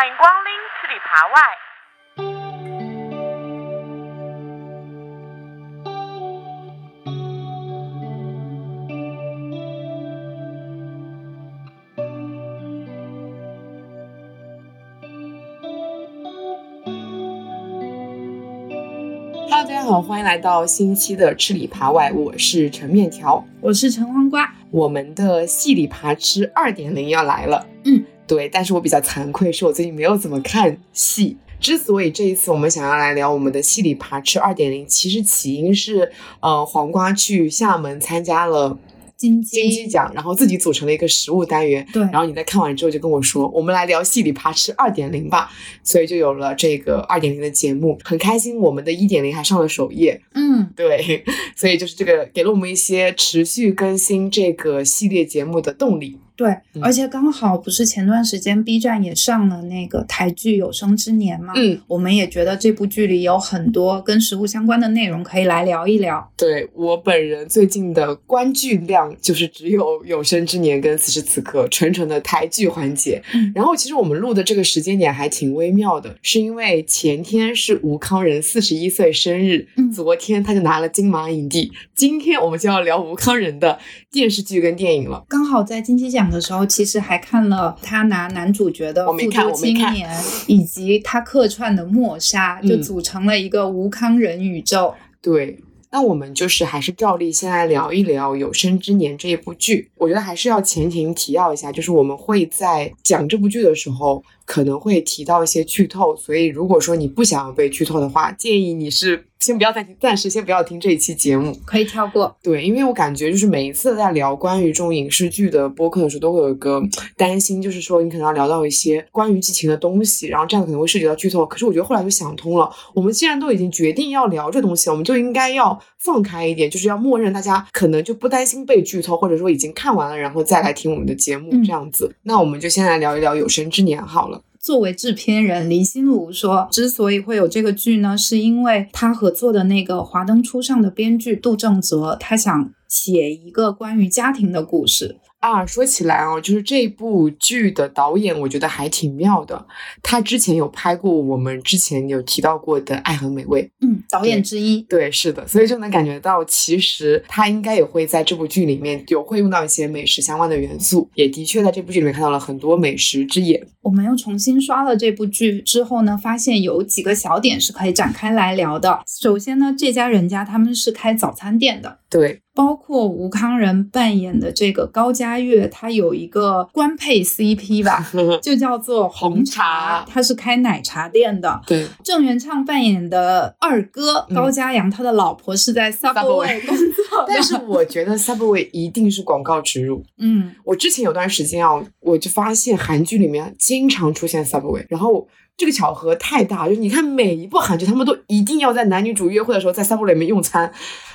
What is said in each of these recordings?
欢迎光临吃里扒外。Hello，大家好，欢迎来到新一期的吃里扒外，我是陈面条。我是陈黄瓜，我们的戏里扒吃二点零要来了，嗯，对，但是我比较惭愧，是我最近没有怎么看戏。之所以这一次我们想要来聊我们的戏里扒吃二点零，其实起因是，呃，黄瓜去厦门参加了金金鸡奖，然后自己组成了一个食物单元。对然后你在看完之后就跟我说，我们来聊戏里扒吃二点零吧，所以就有了这个二点零的节目。很开心，我们的一点零还上了首页，嗯，对，所以就是这个给了我们一些持续更新这个系列节目的动力。对，嗯而且刚好不是前段时间 B 站也上了那个台剧《有生之年》嘛，嗯，我们也觉得这部剧里有很多跟食物相关的内容可以来聊一聊。对我本人最近的观剧量就是只有《有生之年》跟《此时此刻》纯纯的台剧环节。嗯然后其实我们录的这个时间点还挺微妙的，是因为前天是吴康仁四十一岁生日，嗯昨天他就拿了金马影帝，今天我们就要聊吴康仁的电视剧跟电影了。刚好在金鸡奖的时候，其实还看了他拿男主角的《我没看复读青我没看年》，以及他客串的《默杀》，就嗯组成了一个吴康人宇宙。对，那我们就是还是照例先来聊一聊《有生之年》这一部剧。我觉得还是要前情提要一下，就是我们会在讲这部剧的时候，可能会提到一些剧透，所以如果说你不想要被剧透的话，建议你是先不要暂停，暂时先不要听这一期节目。可以跳过，对，因为我感觉就是每一次在聊关于这种影视剧的播客的时候，都会有一个担心，就是说你可能要聊到一些关于剧情的东西，然后这样可能会涉及到剧透。可是我觉得后来就想通了，我们既然都已经决定要聊这东西，我们就应该要放开一点，就是要默认大家可能就不担心被剧透，或者说已经看完了，然后再来听我们的节目嗯这样子。那我们就先来聊一聊《有生之年》好了。作为制片人，林心如说，之所以会有这个剧呢，是因为他合作的那个《华灯初上》的编剧杜正泽，他想写一个关于家庭的故事。啊，说起来哦，就是这部剧的导演，我觉得还挺妙的。他之前有拍过我们之前有提到过的《爱很美味》，嗯，导演之一。对，是的，所以就能感觉到，其实他应该也会在这部剧里面有会用到一些美食相关的元素，也的确在这部剧里面看到了很多美食之眼。我们又重新刷了这部剧之后呢，发现有几个小点是可以展开来聊的。首先呢，这家人家他们是开早餐店的，对，包括吴康仁扮演的这个高佳悦，他有一个官配 CP 吧，就叫做红茶，他是开奶茶店的。对，郑元畅扮演的二哥嗯高嘉阳，他的老婆是在 Subway 工作。但是我觉得 Subway 一定是广告植入。嗯，我之前有段时间啊，我就发现韩剧里面经常出现 Subway，然后这个巧合太大，就是你看每一部韩剧，他们都一定要在男女主约会的时候在 Subway 里面用餐。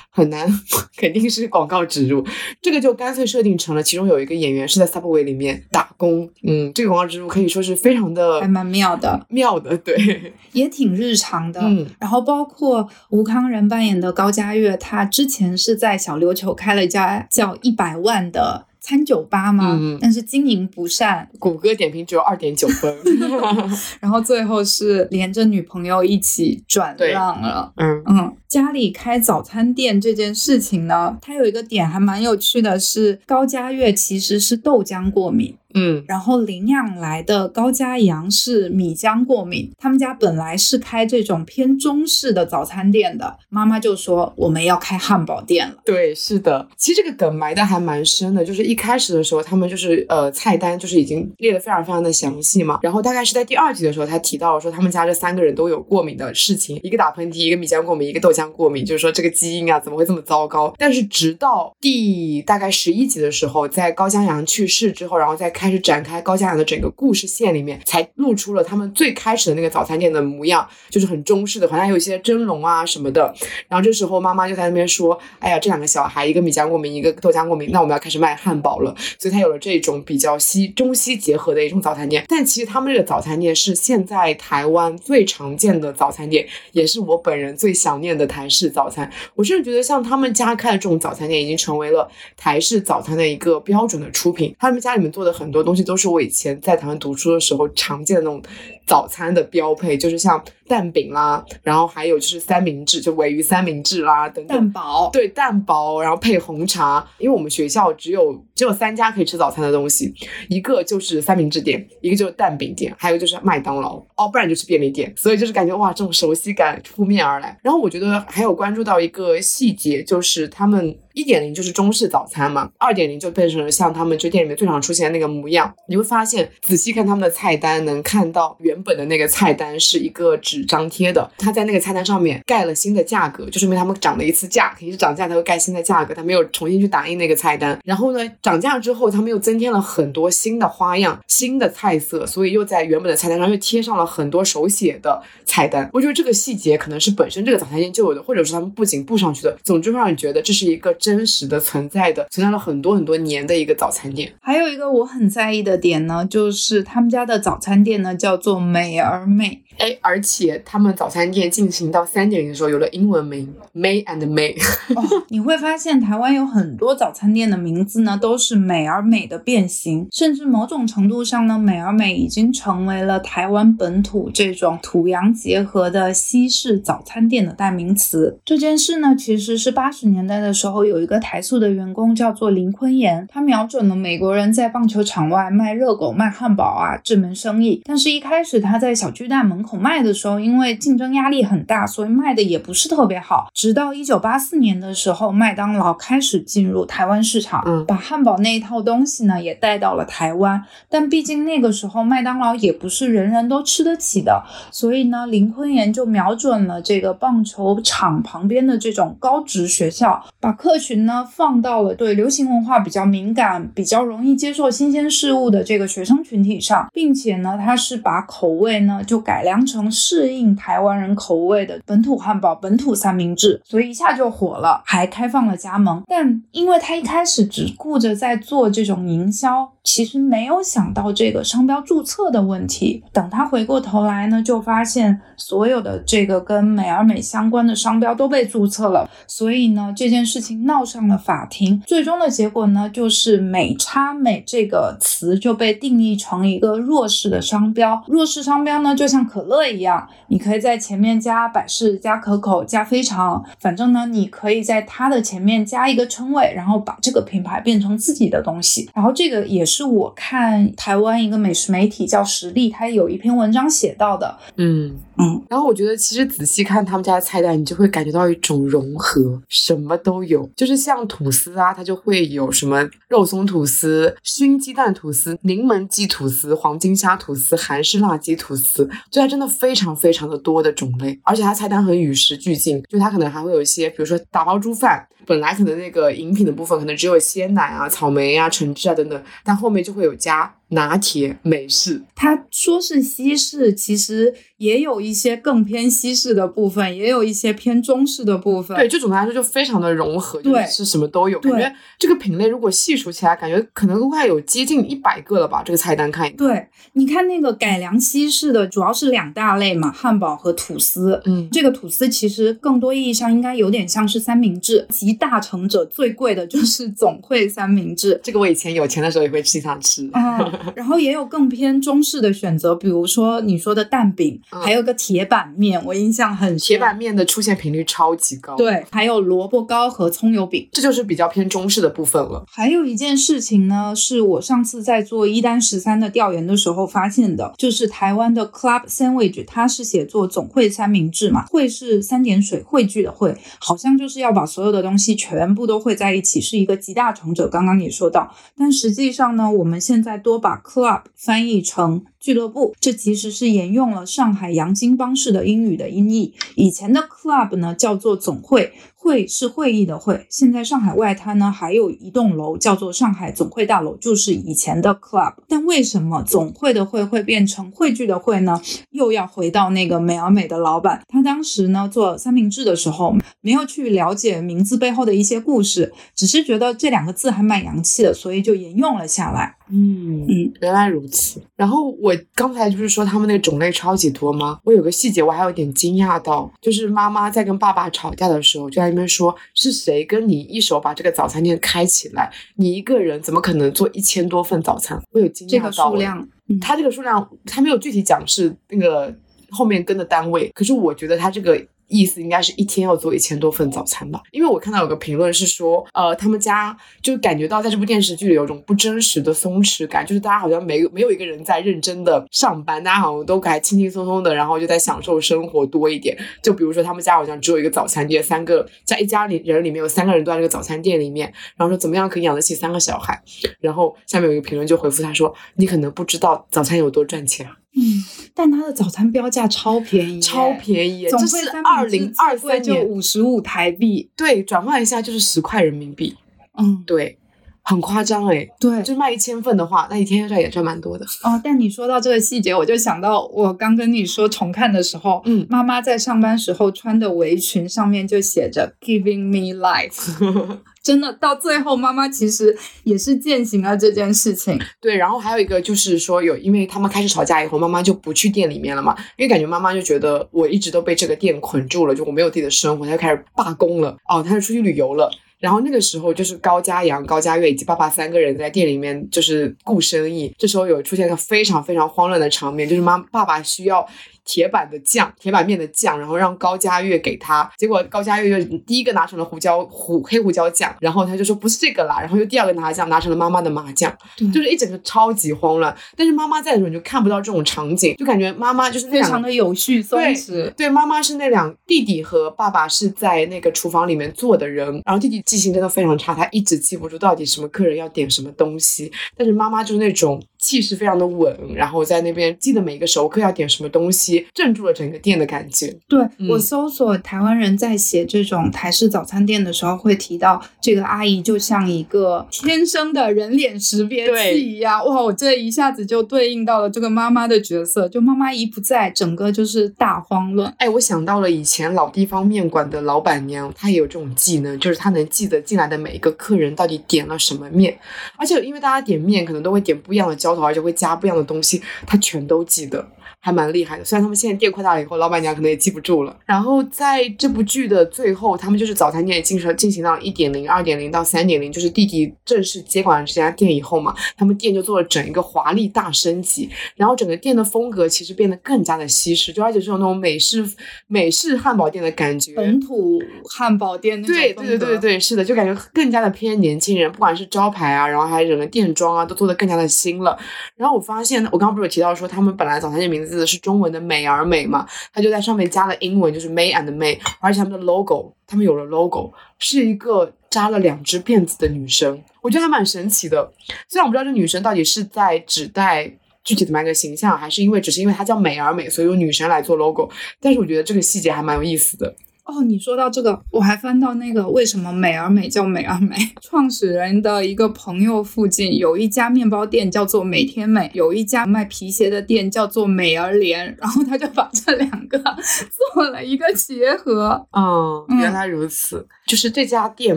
很难，肯定是广告植入，这个就干脆设定成了其中有一个演员是在 Subway 里面打工，嗯，这个广告植入可以说是非常的还蛮妙的，妙的，对，也挺日常的。嗯然后包括吴康仁扮演的高佳悦，他之前是在小琉球开了一家叫一百万的餐酒吧嘛，嗯但是经营不善，谷歌点评只有二点九分，然后最后是连着女朋友一起转让了。嗯。嗯，家里开早餐店这件事情呢，它有一个点还蛮有趣的是，高佳悦其实是豆浆过敏，嗯然后领养来的高家阳是米浆过敏。他们家本来是开这种偏中式的早餐店的，妈妈就说我们要开汉堡店了。对，是的，其实这个梗埋的还蛮深的，就是一开始的时候，他们就是呃菜单就是已经列的非常非常的详细嘛，然后大概是在第二集的时候，他提到了说他们家这三个人都有过敏的事情，一个打喷嚏，一个米浆过敏，一个豆浆过敏，就是说这个基因啊怎么会这么糟糕？但是直到第大概十一集的时候，在高江阳去世之后，然后再开开始展开高江阳的整个故事线里面，才露出了他们最开始的那个早餐店的模样，就是很中式的，好像有一些蒸笼啊什么的。然后这时候妈妈就在那边说：“哎呀，这两个小孩，一个米浆过敏，一个豆浆过敏，那我们要开始卖汉堡了。”所以他有了这种比较西中西结合的一种早餐店。但其实他们这个早餐店是现在台湾最常见的早餐店，也是我本人最想念的台式早餐。我甚至觉得，像他们家开的这种早餐店，已经成为了台式早餐的一个标准的出品。他们家里面做的很很多东西，都是我以前在台湾读书的时候常见的那种早餐的标配，就是像蛋饼啦，然后还有就是三明治，就鲔鱼三明治啦等等。蛋堡，对蛋堡，然后配红茶。因为我们学校只有只有三家可以吃早餐的东西，一个就是三明治店，一个就是蛋饼店，还有就是麦当劳哦，不然就是便利店。所以就是感觉哇，这种熟悉感扑面而来。然后我觉得还有关注到一个细节，就是他们。一点零就是中式早餐嘛，二点零就变成了像他们这店里面最常出现的那个模样。你会发现，仔细看他们的菜单，能看到原本的那个菜单是一个纸张贴的，他在那个菜单上面盖了新的价格，就说明他们涨了一次价，肯定是涨价才会盖新的价格，他没有重新去打印那个菜单。然后呢，涨价之后，他们又增添了很多新的花样、新的菜色，所以又在原本的菜单上又贴上了很多手写的菜单。我觉得这个细节可能是本身这个早餐店就有的，或者是他们不仅布上去的。总之会让你觉得这是一个。真实的存在的，存在了很多很多年的一个早餐店。还有一个我很在意的点呢，就是他们家的早餐店呢叫做美而美。哎，而且他们早餐店进行到三点零的时候，有了英文名 May and May。你会发现台湾有很多早餐店的名字呢，都是美而美的变形，甚至某种程度上呢，美而美已经成为了台湾本土这种土洋结合的西式早餐店的代名词。这件事呢，其实是八十年代的时候，有一个台塑的员工叫做林坤炎，他瞄准了美国人在棒球场外卖热狗、卖汉堡啊这门生意，但是一开始他在小巨蛋门。口卖的时候，因为竞争压力很大，所以卖的也不是特别好。直到一九八四年的时候，麦当劳开始进入台湾市场，嗯，把汉堡那一套东西呢也带到了台湾。但毕竟那个时候麦当劳也不是人人都吃得起的，所以呢，林坤炎就瞄准了这个棒球场旁边的这种高职学校，把客群呢放到了对流行文化比较敏感、比较容易接受新鲜事物的这个学生群体上，并且呢，他是把口味呢就改良。成适应台湾人口味的本土汉堡、本土三明治，所以一下就火了，还开放了加盟。但因为他一开始只顾着在做这种营销，其实没有想到这个商标注册的问题。等他回过头来呢，就发现所有的这个跟美而美相关的商标都被注册了，所以呢，这件事情闹上了法庭。最终的结果呢，就是“美差美”这个词就被定义成一个弱势的商标。弱势商标呢，就像可乐一样，你可以在前面加百事、加可口、加非常，反正呢，你可以在它的前面加一个称谓，然后把这个品牌变成自己的东西。然后这个也是我看台湾一个美食媒体叫实力，它有一篇文章写到的。嗯嗯，然后我觉得其实仔细看他们家的菜单，你就会感觉到一种融合，什么都有。就是像吐司啊，它就会有什么肉松吐司、熏鸡蛋吐司、柠檬鸡吐司、黄金虾吐司、韩式辣鸡吐司，就它真的非常非常的多的种类，而且它菜单很与时俱进，就它可能还会有一些，比如说打包猪饭。本来可能那个饮品的部分可能只有鲜奶啊、草莓啊、橙汁啊等等，但后面就会有加拿铁、美式。他说是西式，其实也有一些更偏西式的部分，也有一些偏中式的部分。对，就总的来说就非常的融合，对，是什么都有。感觉这个品类如果细数起来，感觉可能都快有接近一百个了吧？这个菜单看一对，你看那个改良西式的，主要是两大类嘛，汉堡和吐司。嗯，这个吐司其实更多意义上应该有点像是三明治。大成者最贵的就是总会三明治，这个我以前有钱的时候也会经常吃啊。然后也有更偏中式的选择，比如说你说的蛋饼，还有个铁板面，我印象很深。铁板面的出现频率超级高。对，还有萝卜糕和葱油饼，这就是比较偏中式的部分了。还有一件事情呢，是我上次在做一单十三的调研的时候发现的，就是台湾的 Club Sandwich，它是写作总会三明治嘛，会是三点水汇聚的汇，好像就是要把所有的东西。全部都会在一起，是一个集大成者。刚刚也说到，但实际上呢，我们现在多把 club 翻译成俱乐部，这其实是沿用了上海洋泾浜式的英语的音译。以前的 club 呢叫做总会。会是会议的会，现在上海外滩呢还有一栋楼叫做上海总会大楼，就是以前的 club。但为什么总会的会会变成汇聚的会呢？又要回到那个美而美的老板，他当时呢做三明治的时候，没有去了解名字背后的一些故事，只是觉得这两个字还蛮洋气的，所以就沿用了下来。嗯嗯，原来如此。然后我刚才就是说他们那个种类超级多吗？我有个细节我还有点惊讶到，就是妈妈在跟爸爸吵架的时候，就在那边说是谁跟你一手把这个早餐店开起来？你一个人怎么可能做一千多份早餐？我有惊这个讶到了数量，嗯他这个数量他没有具体讲是那个后面跟的单位，可是我觉得他这个意思应该是一天要做一千多份早餐吧，因为我看到有个评论是说，呃，他们家就感觉到在这部电视剧里有种不真实的松弛感，就是大家好像没没有一个人在认真的上班，大家好像都还轻轻松松的，然后就在享受生活多一点。就比如说他们家好像只有一个早餐店，三个在一家里人里面有三个人都在这个早餐店里面，然后说怎么样可以养得起三个小孩，然后下面有一个评论就回复他说，你可能不知道早餐有多赚钱。嗯，但它的早餐标价超便宜，超便宜总，这是二零二三就年，五十五台币。对，转换一下就是十块人民币，嗯，对，很夸张哎。对。就卖一千份的话，那一天赚也赚蛮多的。哦，但你说到这个细节，我就想到我刚跟你说重看的时候，嗯妈妈在上班时候穿的围裙上面就写着 “Giving me life”。真的，到最后妈妈其实也是践行了这件事情。对，然后还有一个就是说有，因为他们开始吵架以后，妈妈就不去店里面了嘛，因为感觉妈妈就觉得我一直都被这个店捆住了，就我没有自己的生活，她就开始罢工了。哦，她就出去旅游了。然后那个时候就是高家阳、高家月以及爸爸三个人在店里面就是顾生意。这时候有出现一个非常非常慌乱的场面，就是妈爸爸需要铁板的酱、铁板面的酱，然后让高佳月给他。结果高佳月就第一个拿成了胡椒胡黑胡椒酱，然后他就说不是这个啦，然后又第二个拿酱拿成了妈妈的麻酱，对就是一整个超级慌乱。但是妈妈在的时候你就看不到这种场景，就感觉妈妈就是非常的有序松弛。对，妈妈是那两弟弟和爸爸是在那个厨房里面做的人，然后弟弟记性真的非常差，他一直记不住到底什么客人要点什么东西。但是妈妈就是那种气势非常的稳，然后在那边记得每一个熟客要点什么东西，镇住了整个店的感觉。对、嗯我搜索台湾人在写这种台式早餐店的时候，会提到这个阿姨就像一个天生的人脸识别器一样。哇，我这一下子就对应到了这个妈妈的角色，就妈妈一不在，整个就是大慌乱。哎，我想到了以前老地方面馆的老板娘，她也有这种技能，就是她能记得进来的每一个客人到底点了什么面，而且因为大家点面可能都会点不一样的浇而且会加不一样的东西，他全都记得。还蛮厉害的，虽然他们现在店扩大了以后，老板娘可能也记不住了。然后在这部剧的最后，他们就是早餐店进行进行到一点零、二点零到三点零，就是弟弟正式接管了这家店以后嘛，他们店就做了整一个华丽大升级，然后整个店的风格其实变得更加的西式，就而且是有那种美式美式汉堡店的感觉。本土汉堡店那种对对对对对，是的，就感觉更加的偏年轻人，不管是招牌啊，然后还有整个店装啊，都做的更加的新了。然后我发现，我刚刚不是有提到说，他们本来早餐店名字是中文的美而美嘛，他就在上面加了英文，就是 May and May，而且他们的 logo，他们有了 logo，是一个扎了两只辫子的女生，我觉得还蛮神奇的。虽然我不知道这女生到底是在指代。具体怎么样一个形象，还是因为只是因为她叫美而美，所以用女神来做 logo。但是我觉得这个细节还蛮有意思的。哦，你说到这个，我还翻到那个为什么美而美叫美而美，创始人的一个朋友附近有一家面包店叫做美天美，有一家卖皮鞋的店叫做美而莲，然后他就把这两个 做了一个结合。嗯，嗯原来如此。就是这家店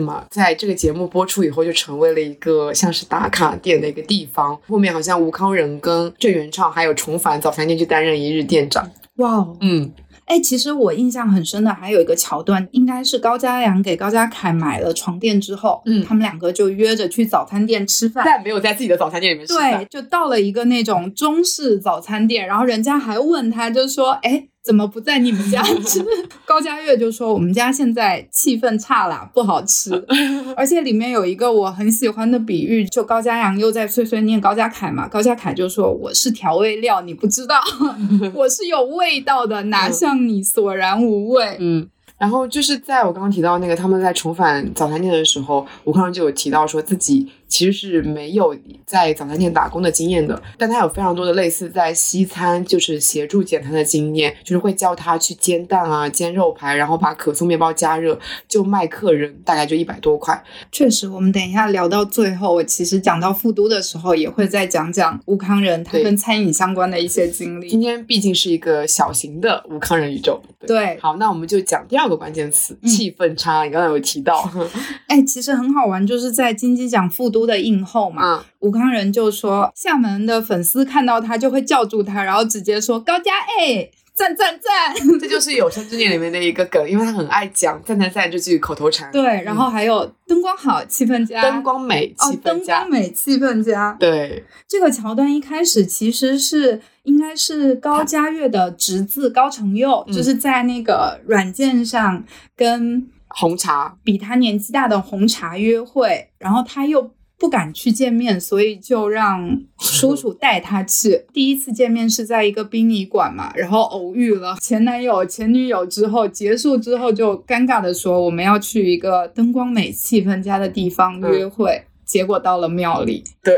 嘛，在这个节目播出以后，就成为了一个像是打卡店的一个地方。后面好像吴康仁跟郑元畅还有重返早餐店去担任一日店长。哇哦，嗯，哎，其实我印象很深的还有一个桥段，应该是高家阳给高家凯买了床垫之后，嗯他们两个就约着去早餐店吃饭。但没有在自己的早餐店里面吃对。，就到了一个那种中式早餐店，然后人家还问他，就说：“哎，怎么不在你们家吃？” 高佳悦就说：“我们家现在气氛差啦，不好吃。”而且里面有一个我很喜欢的比喻，就高佳阳又在碎碎念高家凯嘛，高家凯就说：“我是调味料，你不知道，我是有味道的，哪像你索然无味。”嗯。然后就是在我刚刚提到那个他们在重返早餐店的时候，吴康仁就有提到说自己其实是没有在早餐店打工的经验的，但他有非常多的类似在西餐就是协助简餐的经验，就是会教他去煎蛋啊、煎肉排，然后把可颂面包加热，就卖客人大概就一百多块。确实，我们等一下聊到最后，我其实讲到复都的时候，也会再讲讲吴康人他跟餐饮相关的一些经历。今天毕竟是一个小型的吴康人宇宙。对，好，那我们就讲第二个关键词：嗯气氛差。你刚才有提到，哎，其实很好玩，就是在金鸡奖复都都的映后嘛，嗯，吴康仁就说，厦门的粉丝看到他就会叫住他，然后直接说高佳哎，赞赞赞。这就是《有生之年》里面的一个梗，因为他很爱讲“赞赞赞”这句口头禅。对，然后还有灯光好，气氛佳，灯光美，哦气，氛佳。灯光美，气氛佳。对，这个桥段一开始其实是应该是高佳悦的侄子高承佑，嗯就是在那个软件上跟红茶，比他年纪大的红茶约会，然后他又不敢去见面，所以就让叔叔带他去。第一次见面是在一个殡仪馆嘛，然后偶遇了前男友、前女友之后，结束之后就尴尬的说我们要去一个灯光美、气氛佳的地方约会。结果到了庙里，对，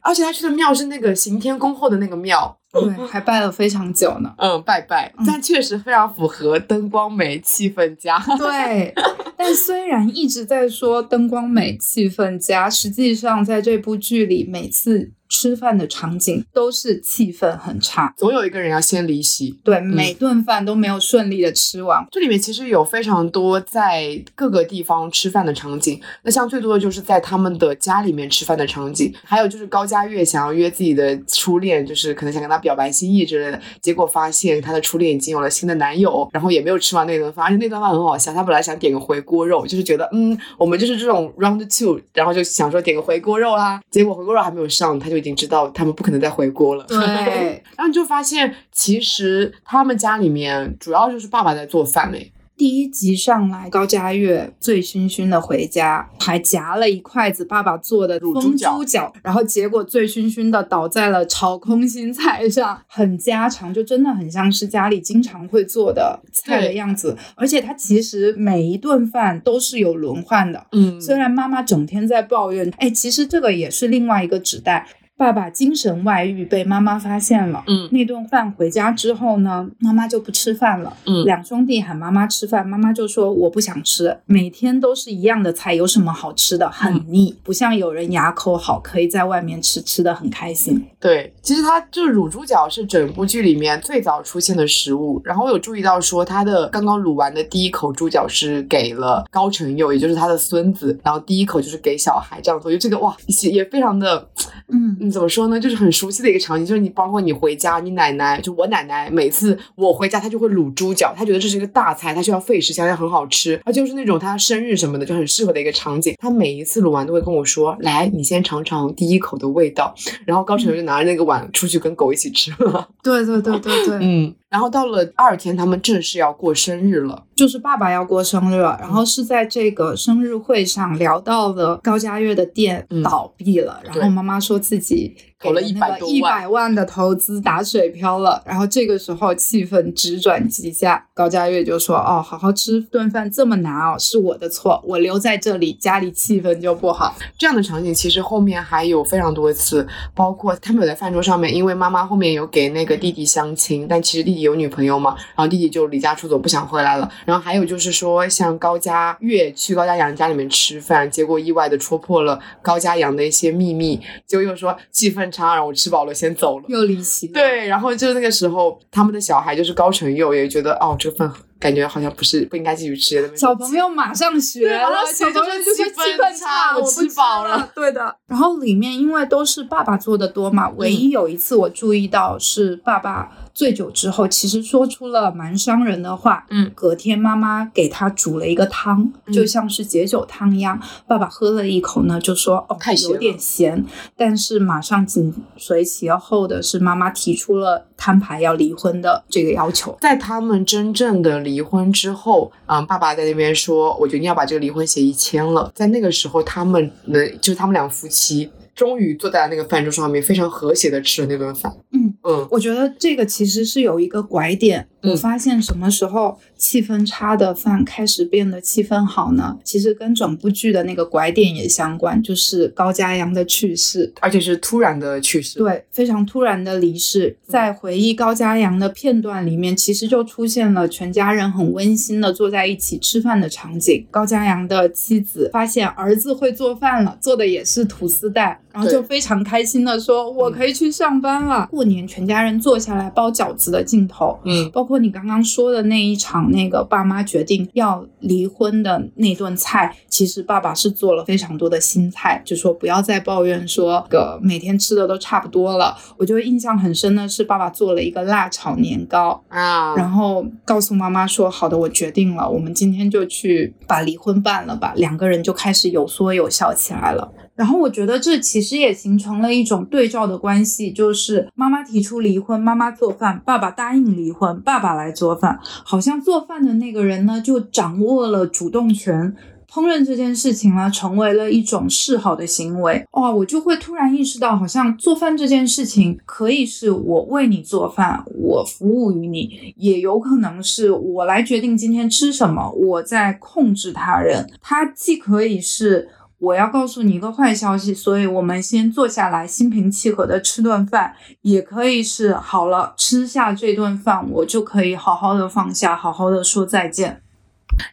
而且他去的庙是那个行天宫后的那个庙，对，还拜了非常久呢。嗯，拜拜，嗯但确实非常符合灯光美、气氛佳。对，但虽然一直在说灯光美、气氛佳，实际上在这部剧里，每次吃饭的场景都是气氛很差。总有一个人要先离席。对，每顿饭都没有顺利的吃完。这里面其实有非常多在各个地方吃饭的场景，那像最多的就是在他们的家里面吃饭的场景，还有就是高佳悦想要约自己的初恋，就是可能想跟他表白心意之类的，结果发现他的初恋已经有了新的男友，然后也没有吃完那顿饭，而且那顿饭很好笑，他本来想点个回锅肉，就是觉得嗯，我们就是这种 round two，然后就想说点个回锅肉啦，结果回锅肉还没有上，他就已经知道他们不可能再回锅了。对，然后你就发现，其实他们家里面主要就是爸爸在做饭嘞。第一集上来，高佳悦醉醺醺的回家，还夹了一筷子爸爸做的风卤猪脚猪脚，然后结果醉醺醺的倒在了炒空心菜上，很家常，就真的很像是家里经常会做的菜的样子。而且他其实每一顿饭都是有轮换的，嗯虽然妈妈整天在抱怨，哎，其实这个也是另外一个指代。爸爸精神外遇被妈妈发现了，嗯那顿饭回家之后呢，妈妈就不吃饭了。嗯两兄弟喊妈妈吃饭，妈妈就说我不想吃，每天都是一样的菜，有什么好吃的？很腻，不像有人牙口好，可以在外面吃，吃的很开心。对，其实它就是卤猪脚是整部剧里面最早出现的食物。然后我有注意到说，他的刚刚卤完的第一口猪脚是给了高成佑，也就是他的孙子，然后第一口就是给小孩这样做。我觉得这个哇，也也非常的，嗯，嗯，怎么说呢，就是很熟悉的一个场景。就是你包括你回家，你奶奶就我奶奶，每次我回家，她就会卤猪脚，她觉得这是一个大菜，她需要费时，想想很好吃，而就是那种她生日什么的就很适合的一个场景。她每一次卤完都会跟我说：“来，你先尝尝第一口的味道。”然后高晨就拿着那个碗出去跟狗一起吃了。对对对对对，嗯，然后到了二天，他们正式要过生日了。就是爸爸要过生日了，然后是在这个生日会上聊到了高佳悦的店嗯倒闭了，然后妈妈说自己投了给100多万一百万的投资打水漂了，然后这个时候气氛直转急下，高佳悦就说：“哦，好好吃顿饭这么难哦，是我的错，我留在这里，家里气氛就不好。这样的场景其实后面还有非常多次，包括他们有在饭桌上面，因为妈妈后面有给那个弟弟相亲，但其实弟弟有女朋友嘛，然后弟弟就离家出走，不想回来了。然后还有就是说，像高佳悦去高佳阳家里面吃饭，结果意外的戳破了高佳阳的一些秘密，结果又说气氛差，让我吃饱了先走了”。又离席，对，然后就是那个时候，他们的小孩就是高成佑也觉得，哦，这个饭感觉好像不是不应该继续吃的。小朋友马上学小朋友就是气氛差我吃饱了了。对的。然后里面因为都是爸爸做的多嘛，唯一有一次我注意到是爸爸醉酒之后，其实说出了蛮伤人的话。嗯，隔天妈妈给他煮了一个汤，嗯就像是解酒汤一样。爸爸喝了一口呢，就说：“哦太，有点咸。”但是马上紧随其后的是妈妈提出了摊牌要离婚的这个要求。在他们真正的离婚之后，嗯，爸爸在那边说，我决定要把这个离婚协议签了。在那个时候，他们能，就是他们两夫妻终于坐在那个饭桌上面，非常和谐的吃了那顿饭。嗯嗯我觉得这个其实是有一个拐点。嗯我发现什么时候气氛差的饭开始变得气氛好呢？其实跟整部剧的那个拐点也相关，就是高家阳的去世。而且是突然的去世。对，非常突然的离世，在回忆高家阳的片段里面，其实就出现了全家人很温馨的坐在一起吃饭的场景。高家阳的妻子发现儿子会做饭了，做的也是吐司蛋，然后就非常开心的说：“我可以去上班了。过年全家人坐下来包饺子的镜头，嗯，包括括你刚刚说的那一场，那个爸妈决定要离婚的那顿菜，其实爸爸是做了非常多的新菜，就说不要再抱怨说个每天吃的都差不多了。我就印象很深的是，爸爸做了一个辣炒年糕，啊，然后告诉妈妈说：“好的，我决定了，我们今天就去把离婚办了吧。”两个人就开始有说有笑起来了。然后我觉得这其实也形成了一种对照的关系，就是妈妈提出离婚，妈妈做饭，爸爸答应离婚，爸爸来做饭，好像做饭的那个人呢就掌握了主动权。烹饪这件事情呢，成为了一种示好的行为。哇，我就会突然意识到，好像做饭这件事情可以是我为你做饭，我服务于你，也有可能是我来决定今天吃什么，我在控制他人。它既可以是我要告诉你一个坏消息，所以我们先坐下来心平气和的吃顿饭，也可以是好了，吃下这顿饭，我就可以好好的放下，好好的说再见。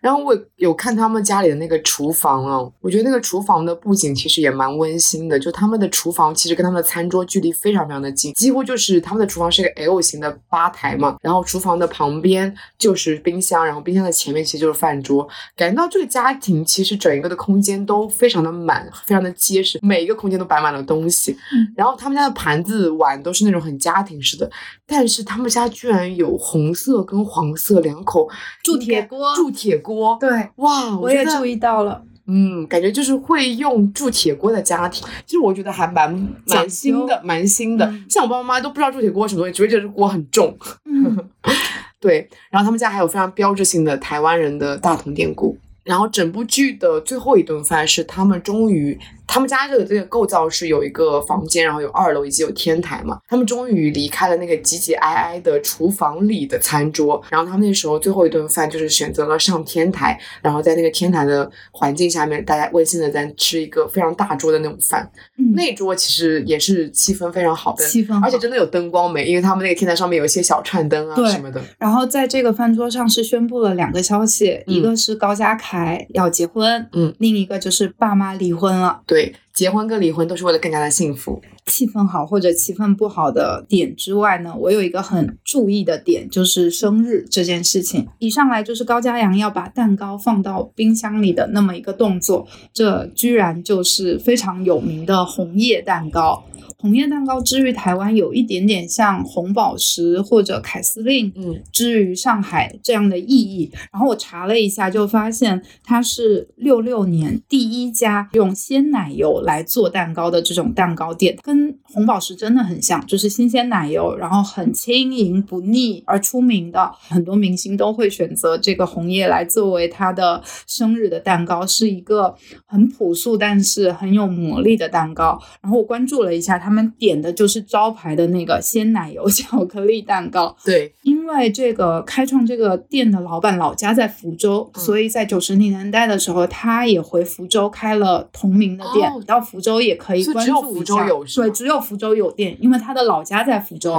然后我有看他们家里的那个厨房啊，我觉得那个厨房的布景其实也蛮温馨的。就他们的厨房其实跟他们的餐桌距离非常非常的近，几乎就是他们的厨房是一个 L 型的吧台嘛，然后厨房的旁边就是冰箱，然后冰箱的前面其实就是饭桌。感觉到这个家庭其实整一个的空间都非常的满，非常的结实，每一个空间都摆满了东西。嗯然后他们家的盘子碗都是那种很家庭式的，但是他们家居然有红色跟黄色两口铸铁锅铸铁锅。对，哇，我也注意到了。嗯，感觉就是会用铸铁锅的家庭，其实我觉得还蛮蛮新的，蛮新的。嗯像我爸爸妈妈都不知道铸铁锅是什么东西，只会觉得这锅很重。嗯，对，然后他们家还有非常标志性的台湾人的大同电锅。然后整部剧的最后一顿饭是他们终于，他们家这个这个构造是有一个房间，然后有二楼以及有天台嘛。他们终于离开了那个挤挤挨挨的厨房里的餐桌，然后他们那时候最后一顿饭就是选择了上天台，然后在那个天台的环境下面，大家温馨的在吃一个非常大桌的那种饭。嗯那桌其实也是气氛非常好的，气氛而且真的有灯光美，因为他们那个天台上面有一些小串灯啊什么的。然后在这个饭桌上是宣布了两个消息，嗯一个是高家凯要结婚，嗯，另一个就是爸妈离婚了。对，对结婚跟离婚都是为了更加的幸福。气氛好或者气氛不好的点之外呢，我有一个很注意的点，就是生日这件事情。一上来就是高家阳要把蛋糕放到冰箱里的那么一个动作，这居然就是非常有名的红叶蛋糕。红叶蛋糕之于台湾有一点点像红宝石或者凯司令，嗯，之于上海这样的意义。然后我查了一下，就发现它是六六年第一家用鲜奶油来做蛋糕的这种蛋糕店，跟红宝石真的很像，就是新鲜奶油，然后很轻盈不腻而出名的。很多明星都会选择这个红叶来作为他的生日的蛋糕，是一个很朴素但是很有魔力的蛋糕。然后我关注了一下，他们点的就是招牌的那个鲜奶油巧克力蛋糕。对，因为这个开创这个店的老板老家在福州，嗯所以在九十年代的时候，他也回福州开了同名的店。哦到福州也可以关注一下，只有福州有对，只有福州有店，因为他的老家在福州。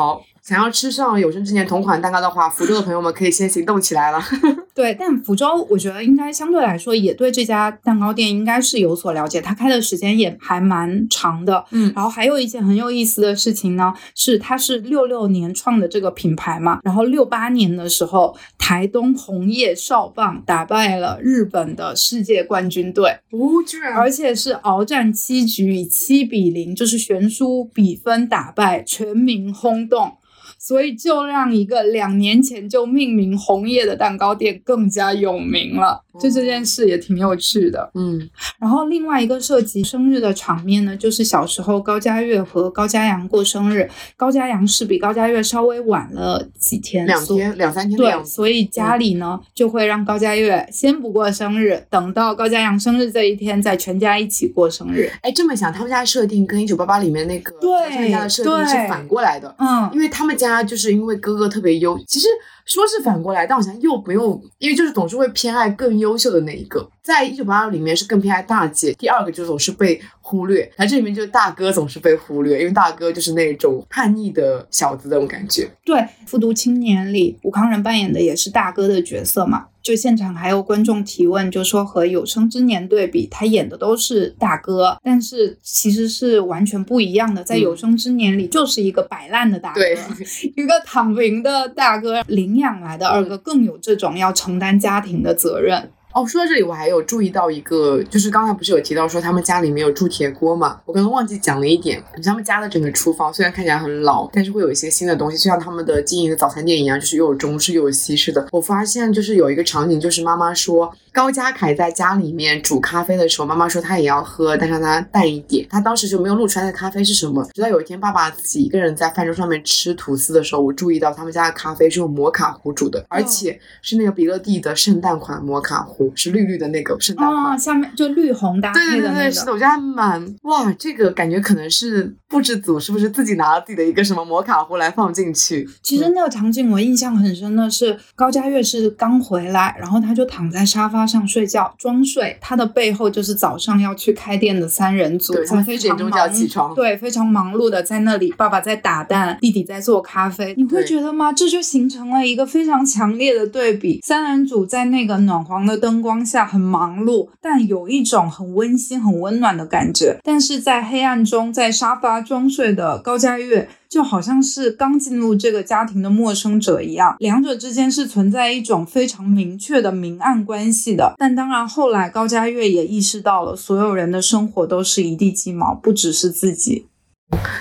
好，想要吃上有生之年同款蛋糕的话，福州的朋友们可以先行动起来了。对，但福州我觉得应该相对来说也对这家蛋糕店应该是有所了解，它开的时间也还蛮长的。嗯然后还有一件很有意思的事情呢，是它是六六年创的这个品牌嘛，然后六八年的时候，台东红叶少棒打败了日本的世界冠军队，哦，居然而且是鏖战七局，以七比零，就是悬殊比分打败，全民轰动。所以就让一个两年前就命名红叶的蛋糕店更加有名了。就这件事也挺有趣的。嗯然后另外一个涉及生日的场面呢，就是小时候高家月和高家阳过生日，高家阳是比高家月稍微晚了几天，两天两三天的对，所以家里呢、就会让高家月先不过生日，等到高家阳生日这一天再全家一起过生日。哎，这么想，他们家设定跟一九八八里面那个对他们家的设定是反过来的。嗯，因为他们家就是因为哥哥特别优，其实说是反过来，但好像又不用，因为就是总是会偏爱更优秀的那一个。在一九八二里面是更偏爱大姐，第二个就总是被忽略，然后这里面就是大哥总是被忽略，因为大哥就是那种叛逆的小子那种感觉。对，《复读青年》里武康仁扮演的也是大哥的角色嘛。就现场还有观众提问，就说和《有生之年》对比，他演的都是大哥，但是其实是完全不一样的。在《有生之年》里，就是一个摆烂的大哥，一个躺平的大哥，领养来的二哥更有这种要承担家庭的责任。哦，说到这里，我还有注意到一个，就是刚才不是有提到说他们家里面有铸铁锅嘛？我刚刚忘记讲了一点，他们家的整个厨房虽然看起来很老，但是会有一些新的东西，就像他们的经营的早餐店一样，就是又有中式又有西式的。我发现就是有一个场景，就是妈妈说。高佳凯在家里面煮咖啡的时候，妈妈说他也要喝，但是让他淡一点。他当时就没有露出来的咖啡是什么。直到有一天，爸爸自己一个人在饭桌上面吃吐司的时候，我注意到他们家的咖啡是用摩卡壶煮的，而且是那个比乐蒂的圣诞款摩卡壶，是绿绿的那个圣诞款，下面就绿红搭配的对对对，是的，我觉得还蛮哇，这个感觉可能是布置组是不是自己拿了自己的一个什么摩卡壶来放进去？其实那个场景我印象很深的是高佳悦是刚回来，然后他就躺在沙发。上睡觉装睡，他的背后就是早上要去开店的三人组，他们非常钟就要起床，对，非常忙碌的在那里，爸爸在打蛋，弟弟在做咖啡，你会觉得吗？这就形成了一个非常强烈的对比，三人组在那个暖黄的灯灯光下很忙碌，但有一种很温馨、很温暖的感觉，但是在黑暗中，在沙发装睡的高佳悦。就好像是刚进入这个家庭的陌生者一样，两者之间是存在一种非常明确的明暗关系的。但当然，后来高佳悦也意识到了，所有人的生活都是一地鸡毛，不只是自己。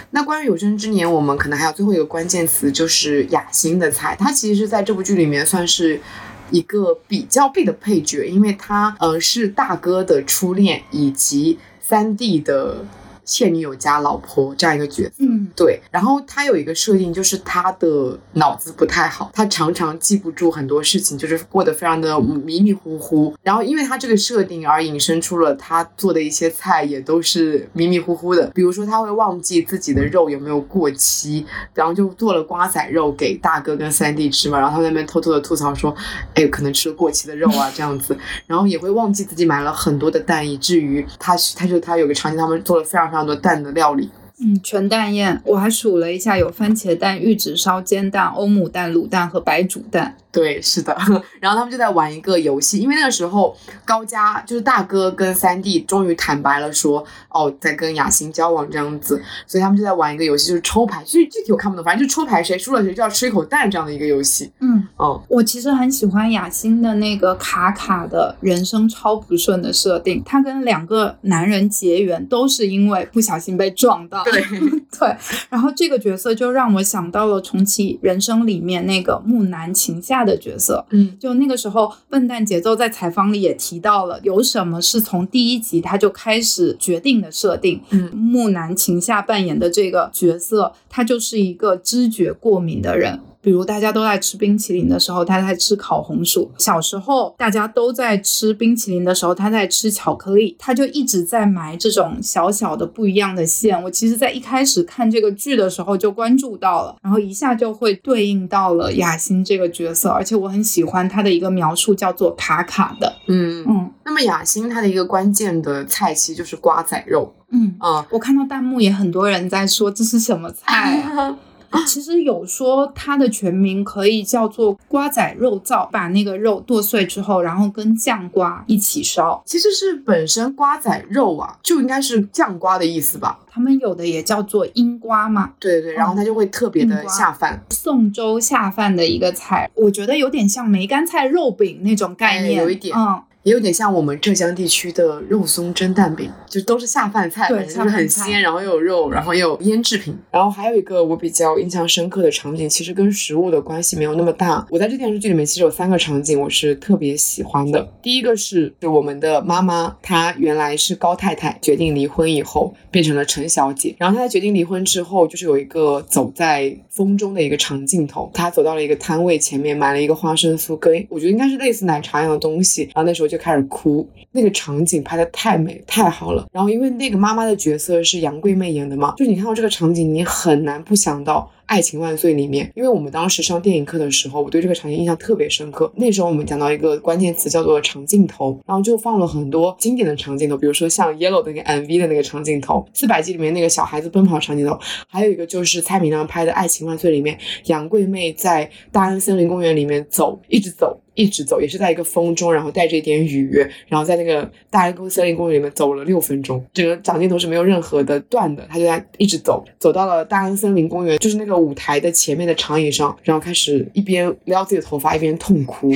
那关于有生之年，我们可能还有最后一个关键词，就是雅欣的菜。他其实是在这部剧里面算是一个比较配的配角，因为他呃是大哥的初恋以及三弟的。现女友加老婆这样一个角色，嗯，对。然后他有一个设定，就是他的脑子不太好，他常常记不住很多事情，就是过得非常的迷迷糊糊。然后因为他这个设定而引申出了他做的一些菜也都是迷迷糊糊的。比如说他会忘记自己的肉有没有过期，然后就做了瓜仔肉给大哥跟三弟吃嘛。然后他那边偷偷的吐槽说，哎，可能吃了过期的肉啊这样子。然后也会忘记自己买了很多的蛋，以至于他他就他有个场景，他们做了非常。非常多蛋的料理，嗯，全蛋宴，我还数了一下，有番茄蛋、玉子烧、煎蛋、欧姆蛋、卤蛋和白煮蛋。对，是的，然后他们就在玩一个游戏，因为那个时候高家就是大哥跟三弟终于坦白了，说哦在跟雅欣交往这样子，所以他们就在玩一个游戏，就是抽牌。具具体我看不懂，反正就抽牌，谁输了谁就要吃一口蛋这样的一个游戏。嗯，哦，我其实很喜欢雅欣的那个卡卡的人生超不顺的设定，她跟两个男人结缘都是因为不小心被撞到。对 对，然后这个角色就让我想到了重启人生里面那个木南晴夏。的角色，嗯，就那个时候，笨蛋节奏在采访里也提到了，有什么是从第一集他就开始决定的设定。嗯，木南晴夏扮演的这个角色，他就是一个知觉过敏的人。比如大家都在吃冰淇淋的时候，他在吃烤红薯；小时候大家都在吃冰淇淋的时候，他在吃巧克力。他就一直在埋这种小小的不一样的线。我其实，在一开始看这个剧的时候就关注到了，然后一下就会对应到了雅欣这个角色，而且我很喜欢他的一个描述，叫做卡卡的。嗯嗯。那么雅欣她的一个关键的菜其实就是瓜仔肉。嗯啊，我看到弹幕也很多人在说这是什么菜。其实有说它的全名可以叫做瓜仔肉燥，把那个肉剁碎之后，然后跟酱瓜一起烧。其实是本身瓜仔肉啊，就应该是酱瓜的意思吧？他们有的也叫做鹰瓜嘛。对对对，然后它就会特别的下饭，宋州下饭的一个菜，我觉得有点像梅干菜肉饼那种概念，有一点，嗯。也有点像我们浙江地区的肉松蒸蛋饼，就都是下饭菜，对，就是很鲜，然后又有肉，然后又有腌制品。然后还有一个我比较印象深刻的场景，其实跟食物的关系没有那么大。我在这电视剧里面其实有三个场景我是特别喜欢的。第一个是，就我们的妈妈，她原来是高太太，决定离婚以后变成了陈小姐。然后她在决定离婚之后，就是有一个走在风中的一个长镜头，她走到了一个摊位前面，买了一个花生酥跟我觉得应该是类似奶茶一样的东西。然后那时候就开始哭，那个场景拍的太美太好了。然后因为那个妈妈的角色是杨贵妹演的嘛，就你看到这个场景，你很难不想到爱情万岁》里面，因为我们当时上电影课的时候，我对这个场景印象特别深刻。那时候我们讲到一个关键词叫做长镜头，然后就放了很多经典的长镜头，比如说像 Yellow 的那个 MV 的那个长镜头，《四百集》里面那个小孩子奔跑长镜头，还有一个就是蔡明亮拍的《爱情万岁》里面，杨贵妹在大安森林公园里面走，一直走。一直走，也是在一个风中，然后带着一点雨，然后在那个大安森林公园里面走了六分钟，整个长镜头是没有任何的断的，他就在一直走，走到了大安森林公园，就是那个舞台的前面的长椅上，然后开始一边撩自己的头发，一边痛哭，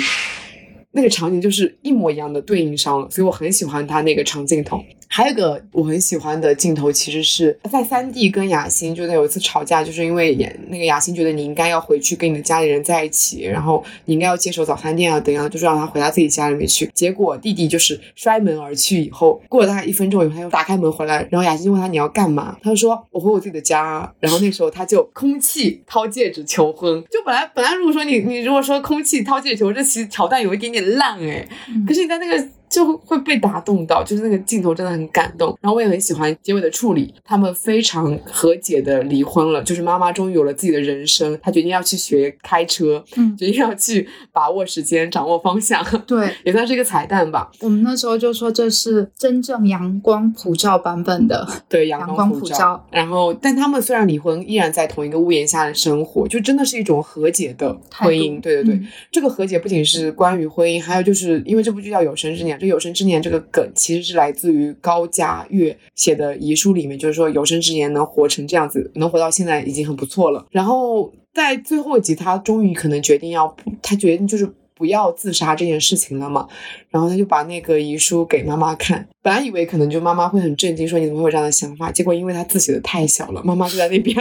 那个场景就是一模一样的对应上了，所以我很喜欢他那个长镜头。还有一个我很喜欢的镜头，其实是在三弟跟雅欣就在有一次吵架，就是因为演那个雅欣觉得你应该要回去跟你的家里人在一起，然后你应该要接手早餐店啊，等样，就是让他回他自己家里面去。结果弟弟就是摔门而去，以后过了大概一分钟以后，他又打开门回来，然后雅欣就问他你要干嘛，他就说我回我自己的家。然后那时候他就空气掏戒指求婚，就本来本来如果说你你如果说空气掏戒指求婚，这其实桥段有一点点烂哎，可是你在那个。就会被打动到，就是那个镜头真的很感动。然后我也很喜欢结尾的处理，他们非常和解的离婚了。就是妈妈终于有了自己的人生，她决定要去学开车，嗯，决定要去把握时间，掌握方向。对，也算是一个彩蛋吧。我们那时候就说这是真正阳光普照版本的，对，阳光普照。然后，但他们虽然离婚，依然在同一个屋檐下的生活，就真的是一种和解的婚姻。对对对，这个和解不仅是关于婚姻，还有就是因为这部剧叫《有生之年》。这有生之年这个梗其实是来自于高家月写的遗书里面，就是说有生之年能活成这样子，能活到现在已经很不错了。然后在最后一集，他终于可能决定要，他决定就是不要自杀这件事情了嘛。然后他就把那个遗书给妈妈看，本来以为可能就妈妈会很震惊，说你怎么会有这样的想法？结果因为他字写的太小了，妈妈就在那边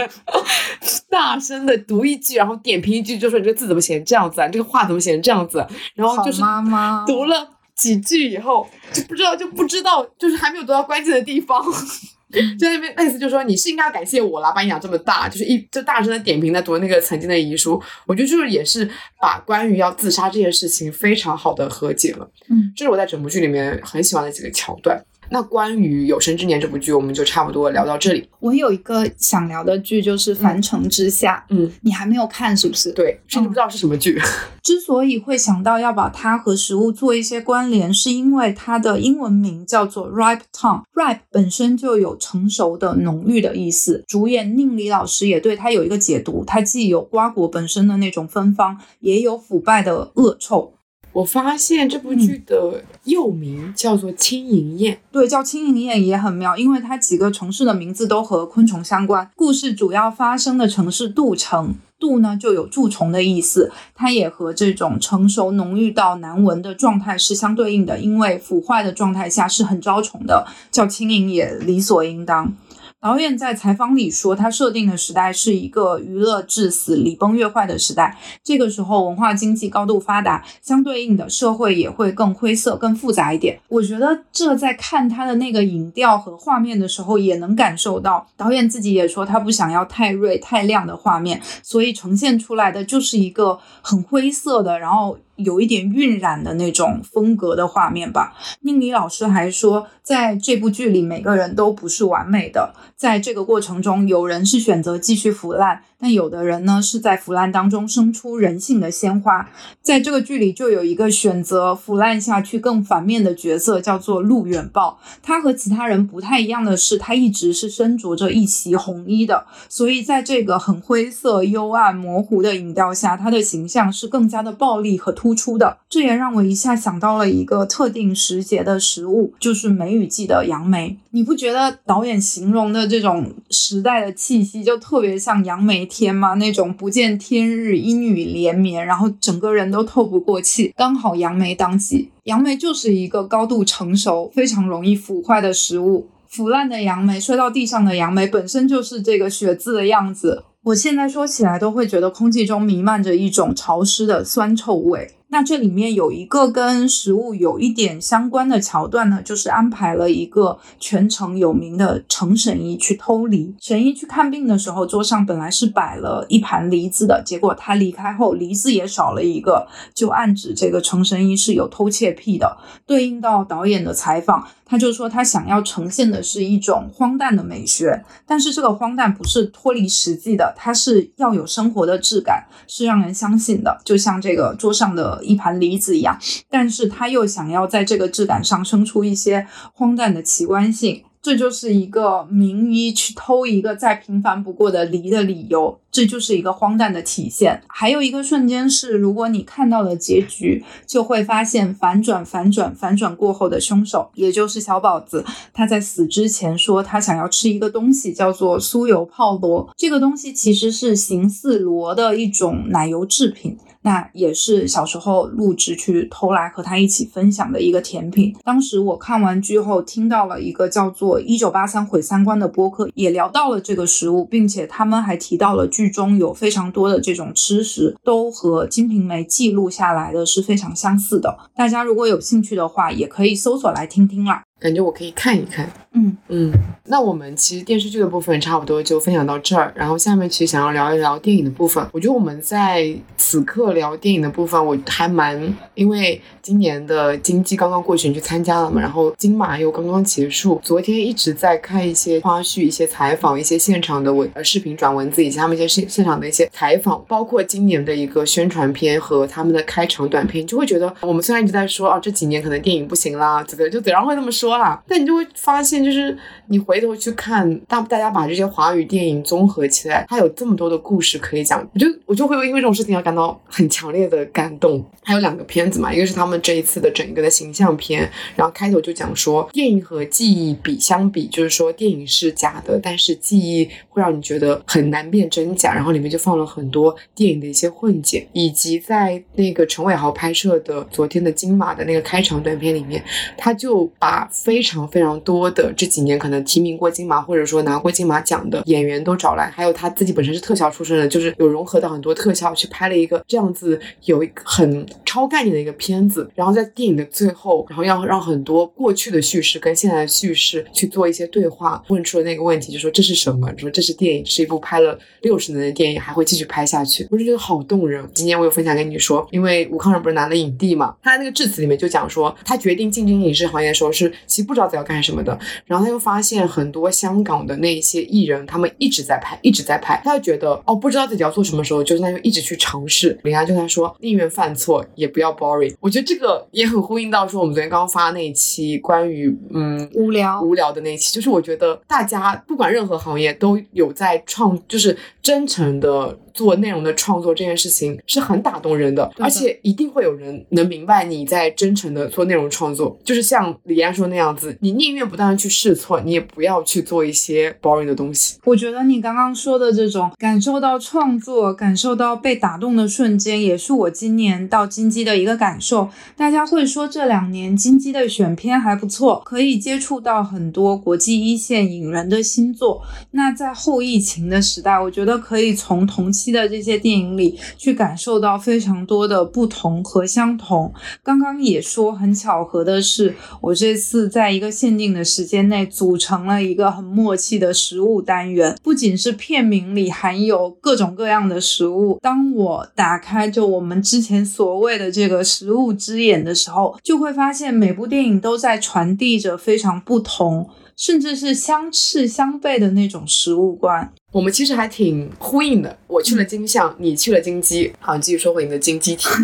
大声的读一句，然后点评一句，就说你这个字怎么写成这样子啊？你这个话怎么写成这样子？然后就是妈妈读了。几句以后就不知道就不知道，就是还没有读到关键的地方，就那边类似就说你是应该要感谢我啦，把你养这么大，就是一就大声的点评在读那个曾经的遗书，我觉得就是也是把关于要自杀这件事情非常好的和解了，嗯，这是我在整部剧里面很喜欢的几个桥段。那关于《有生之年》这部剧，我们就差不多聊到这里。我有一个想聊的剧，就是《凡城之下》。嗯，你还没有看是不是？对，甚至不知道是什么剧。之所以会想到要把它和食物做一些关联，是因为它的英文名叫做 Ripe Tongue。Ripe 本身就有成熟的、浓郁的意思。主演宁理老师也对它有一个解读，它既有瓜果本身的那种芬芳，也有腐败的恶臭。我发现这部剧的又名叫做《轻盈宴》，对，叫《轻盈宴》也很妙，因为它几个城市的名字都和昆虫相关。故事主要发生的城市杜城，杜呢就有蛀虫的意思，它也和这种成熟浓郁到难闻的状态是相对应的，因为腐坏的状态下是很招虫的，叫轻盈也理所应当。导演在采访里说，他设定的时代是一个娱乐至死、礼崩乐坏的时代。这个时候，文化经济高度发达，相对应的社会也会更灰色、更复杂一点。我觉得这在看他的那个影调和画面的时候，也能感受到。导演自己也说，他不想要太锐、太亮的画面，所以呈现出来的就是一个很灰色的，然后。有一点晕染的那种风格的画面吧。宁理老师还说，在这部剧里，每个人都不是完美的，在这个过程中，有人是选择继续腐烂。但有的人呢，是在腐烂当中生出人性的鲜花。在这个剧里，就有一个选择腐烂下去更反面的角色，叫做陆远豹。他和其他人不太一样的是，他一直是身着着一袭红衣的，所以在这个很灰色、幽暗、模糊的影调下，他的形象是更加的暴力和突出的。这也让我一下想到了一个特定时节的食物，就是梅雨季的杨梅。你不觉得导演形容的这种时代的气息就特别像杨梅天吗？那种不见天日、阴雨连绵，然后整个人都透不过气，刚好杨梅当季。杨梅就是一个高度成熟、非常容易腐坏的食物。腐烂的杨梅，摔到地上的杨梅，本身就是这个血渍的样子。我现在说起来都会觉得空气中弥漫着一种潮湿的酸臭味。那这里面有一个跟食物有一点相关的桥段呢，就是安排了一个全城有名的程神医去偷梨。神医去看病的时候，桌上本来是摆了一盘梨子的，结果他离开后，梨子也少了一个，就暗指这个程神医是有偷窃癖的。对应到导演的采访，他就说他想要呈现的是一种荒诞的美学，但是这个荒诞不是脱离实际的，它是要有生活的质感，是让人相信的，就像这个桌上的一盘梨子一样。但是他又想要在这个质感上生出一些荒诞的奇观性。这就是一个名医去偷一个再平凡不过的梨的理由，这就是一个荒诞的体现。还有一个瞬间是，如果你看到了结局，就会发现反转、反转、反转过后的凶手，也就是小宝子。他在死之前说他想要吃一个东西，叫做酥油泡螺。这个东西其实是形似螺的一种奶油制品。那也是小时候录制去偷来和他一起分享的一个甜品。当时我看完剧后，听到了一个叫做“一九八三毁三观”的播客，也聊到了这个食物，并且他们还提到了剧中有非常多的这种吃食，都和《金瓶梅》记录下来的是非常相似的。大家如果有兴趣的话，也可以搜索来听听啦。感觉我可以看一看。嗯嗯，那我们其实电视剧的部分差不多就分享到这儿，然后下面其实想要聊一聊电影的部分。我觉得我们在此刻聊电影的部分，我还蛮因为今年的金鸡刚刚过去，你去参加了嘛？然后金马又刚刚结束，昨天一直在看一些花絮、一些采访、一些现场的文呃视频转文字，以及他们一些现现场的一些采访，包括今年的一个宣传片和他们的开场短片，就会觉得我们虽然一直在说啊这几年可能电影不行啦，怎么就怎样会这么说啦，但你就会发现就是你回头去看，当大家把这些华语电影综合起来，它有这么多的故事可以讲，我就我就会因为这种事情而感到很强烈的感动。还有两个片子嘛，一个是他们这一次的整个的形象片，然后开头就讲说电影和记忆比相比，就是说电影是假的，但是记忆会让你觉得很难辨真假，然后里面就放了很多电影的一些混剪，以及在那个陈伟豪拍摄的昨天的金马的那个开场短片里面，他就把非常非常多的这几年可能提名过金马或者说拿过金马奖的演员都找来，还有他自己本身是特效出身的，就是有融合到很多特效去拍了一个这样子有一个很超概念的一个片子，然后在电影的最后，然后要让很多过去的叙事跟现在的叙事去做一些对话，问出了那个问题，就说这是什么？说这是电影，是一部拍了六十年的电影，还会继续拍下去，我就觉得好动人。今天我有分享给你说，因为吴康仁不是拿了影帝嘛，他那个致辞里面就讲说，他决定进军影视行业的时候是其实不知道自己要干什么的，然后他又发现很多香港的那些艺人，他们一直在拍，一直在拍，他就觉得哦，不知道自己要做什么时候，就是那就一直去尝试。林安就他说，宁愿犯错也不要 boring。我觉得这个也很呼应到说我们昨天刚刚发那一期关于嗯无聊无聊的那一期，就是我觉得大家不管任何行业都有在创，就是真诚的做内容的创作这件事情是很打动人的，的而且一定会有人能明白你在真诚的做内容创作，就是像李安说那样子，你宁愿不断的去试错，你也不要去做一些 boring 的东西。我觉得你刚刚说的这种感受到创作、感受到被打动的瞬间，也是我今年到金鸡的一个感受。大家会说这两年金鸡的选片还不错，可以接触到很多国际一线影人的新作。那在后疫情的时代，我觉得可以从同期的这些电影里去感受到非常多的不同和相同。刚刚也说很巧合的是，我这次在一个限定的时间内组成了一个很默契的食物单元，不仅是片名里含有各种各样的食物，当我打开就我们之前所谓的这个食物之眼的时候，就会发现每部电影都在传递着非常不同。甚至是相斥相悖的那种食物观，我们其实还挺呼应的。我去了金像，你去了金鸡，好，继续说回你的金鸡体。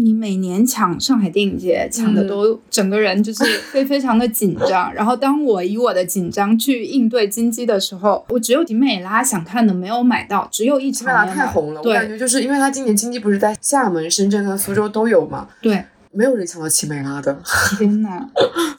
你每年抢上海电影节，抢的都整个人就是非非常的紧张。然后当我以我的紧张去应对金鸡的时候，我只有迪美拉想看的没有买到，只有一场因为它没有买太红了，我感觉就是因为它今年金鸡不是在厦门、深圳和苏州都有嘛，对，没有人抢到奇美拉的。天呐，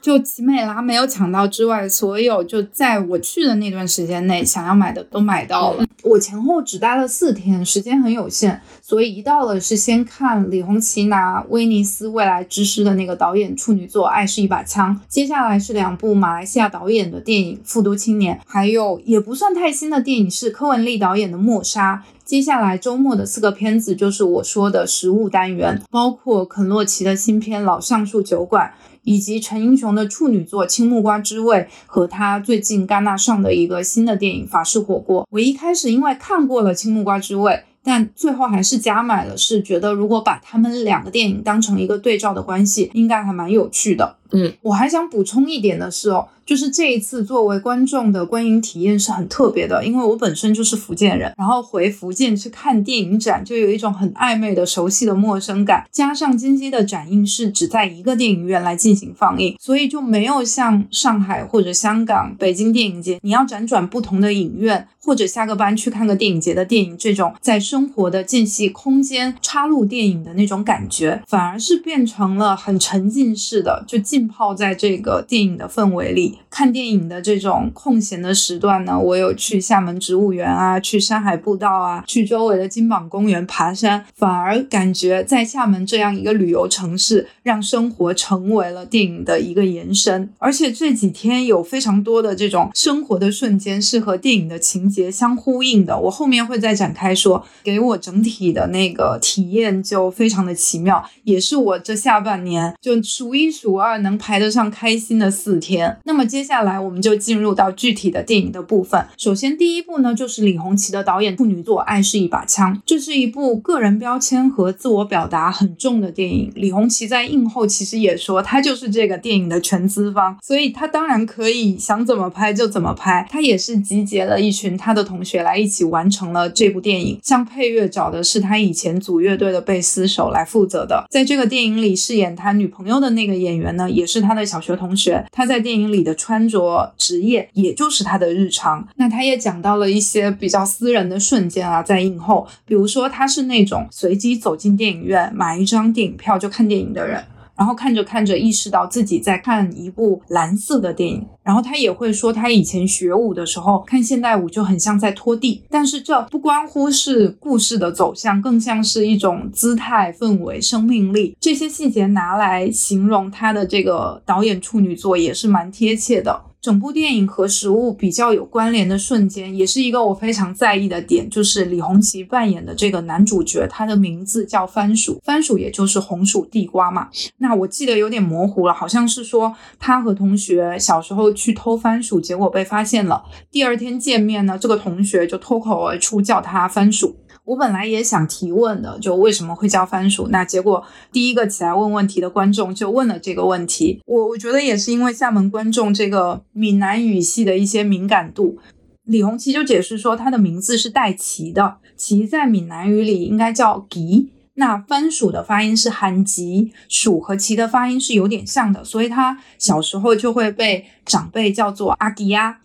就奇美拉没有抢到之外，所有就在我去的那段时间内想要买的都买到了。我前后只待了四天，时间很有限，所以一到了是先看李红旗拿威尼斯未来之师的那个导演处女作《爱是一把枪》，接下来是两部马来西亚导演的电影《复读青年》，还有也不算太新的电影是柯文丽导演的《默杀》。接下来周末的四个片子就是我说的食物单元，包括肯洛奇的新片《老橡树酒馆》。以及陈英雄的处女作《青木瓜之味》和他最近戛纳上的一个新的电影《法式火锅》。我一开始因为看过了《青木瓜之味》，但最后还是加买了，是觉得如果把他们两个电影当成一个对照的关系，应该还蛮有趣的。嗯，我还想补充一点的是哦。就是这一次作为观众的观影体验是很特别的，因为我本身就是福建人，然后回福建去看电影展，就有一种很暧昧的熟悉的陌生感。加上金鸡的展映是只在一个电影院来进行放映，所以就没有像上海或者香港、北京电影节，你要辗转不同的影院或者下个班去看个电影节的电影，这种在生活的间隙空间插入电影的那种感觉，反而是变成了很沉浸式的，就浸泡在这个电影的氛围里。看电影的这种空闲的时段呢，我有去厦门植物园啊，去山海步道啊，去周围的金榜公园爬山，反而感觉在厦门这样一个旅游城市，让生活成为了电影的一个延伸。而且这几天有非常多的这种生活的瞬间是和电影的情节相呼应的，我后面会再展开说。给我整体的那个体验就非常的奇妙，也是我这下半年就数一数二能排得上开心的四天。那么。接下来我们就进入到具体的电影的部分。首先，第一部呢就是李红旗的导演处女作《爱是一把枪》，这是一部个人标签和自我表达很重的电影。李红旗在映后其实也说，他就是这个电影的全资方，所以他当然可以想怎么拍就怎么拍。他也是集结了一群他的同学来一起完成了这部电影。像配乐找的是他以前组乐队的贝斯手来负责的。在这个电影里饰演他女朋友的那个演员呢，也是他的小学同学。他在电影里的。穿着、职业，也就是他的日常。那他也讲到了一些比较私人的瞬间啊，在映后，比如说他是那种随机走进电影院，买一张电影票就看电影的人。然后看着看着，意识到自己在看一部蓝色的电影。然后他也会说，他以前学舞的时候看现代舞就很像在拖地。但是这不关乎是故事的走向，更像是一种姿态、氛围、生命力。这些细节拿来形容他的这个导演处女作，也是蛮贴切的。整部电影和食物比较有关联的瞬间，也是一个我非常在意的点，就是李红旗扮演的这个男主角，他的名字叫番薯，番薯也就是红薯地瓜嘛。那我记得有点模糊了，好像是说他和同学小时候去偷番薯，结果被发现了。第二天见面呢，这个同学就脱口而出叫他番薯。我本来也想提问的，就为什么会叫番薯？那结果第一个起来问问题的观众就问了这个问题。我我觉得也是因为厦门观众这个闽南语系的一些敏感度，李红旗就解释说他的名字是带“旗”的，“旗”在闽南语里应该叫“吉”，那番薯的发音是含“吉”，薯和旗的发音是有点像的，所以他小时候就会被长辈叫做阿吉呀。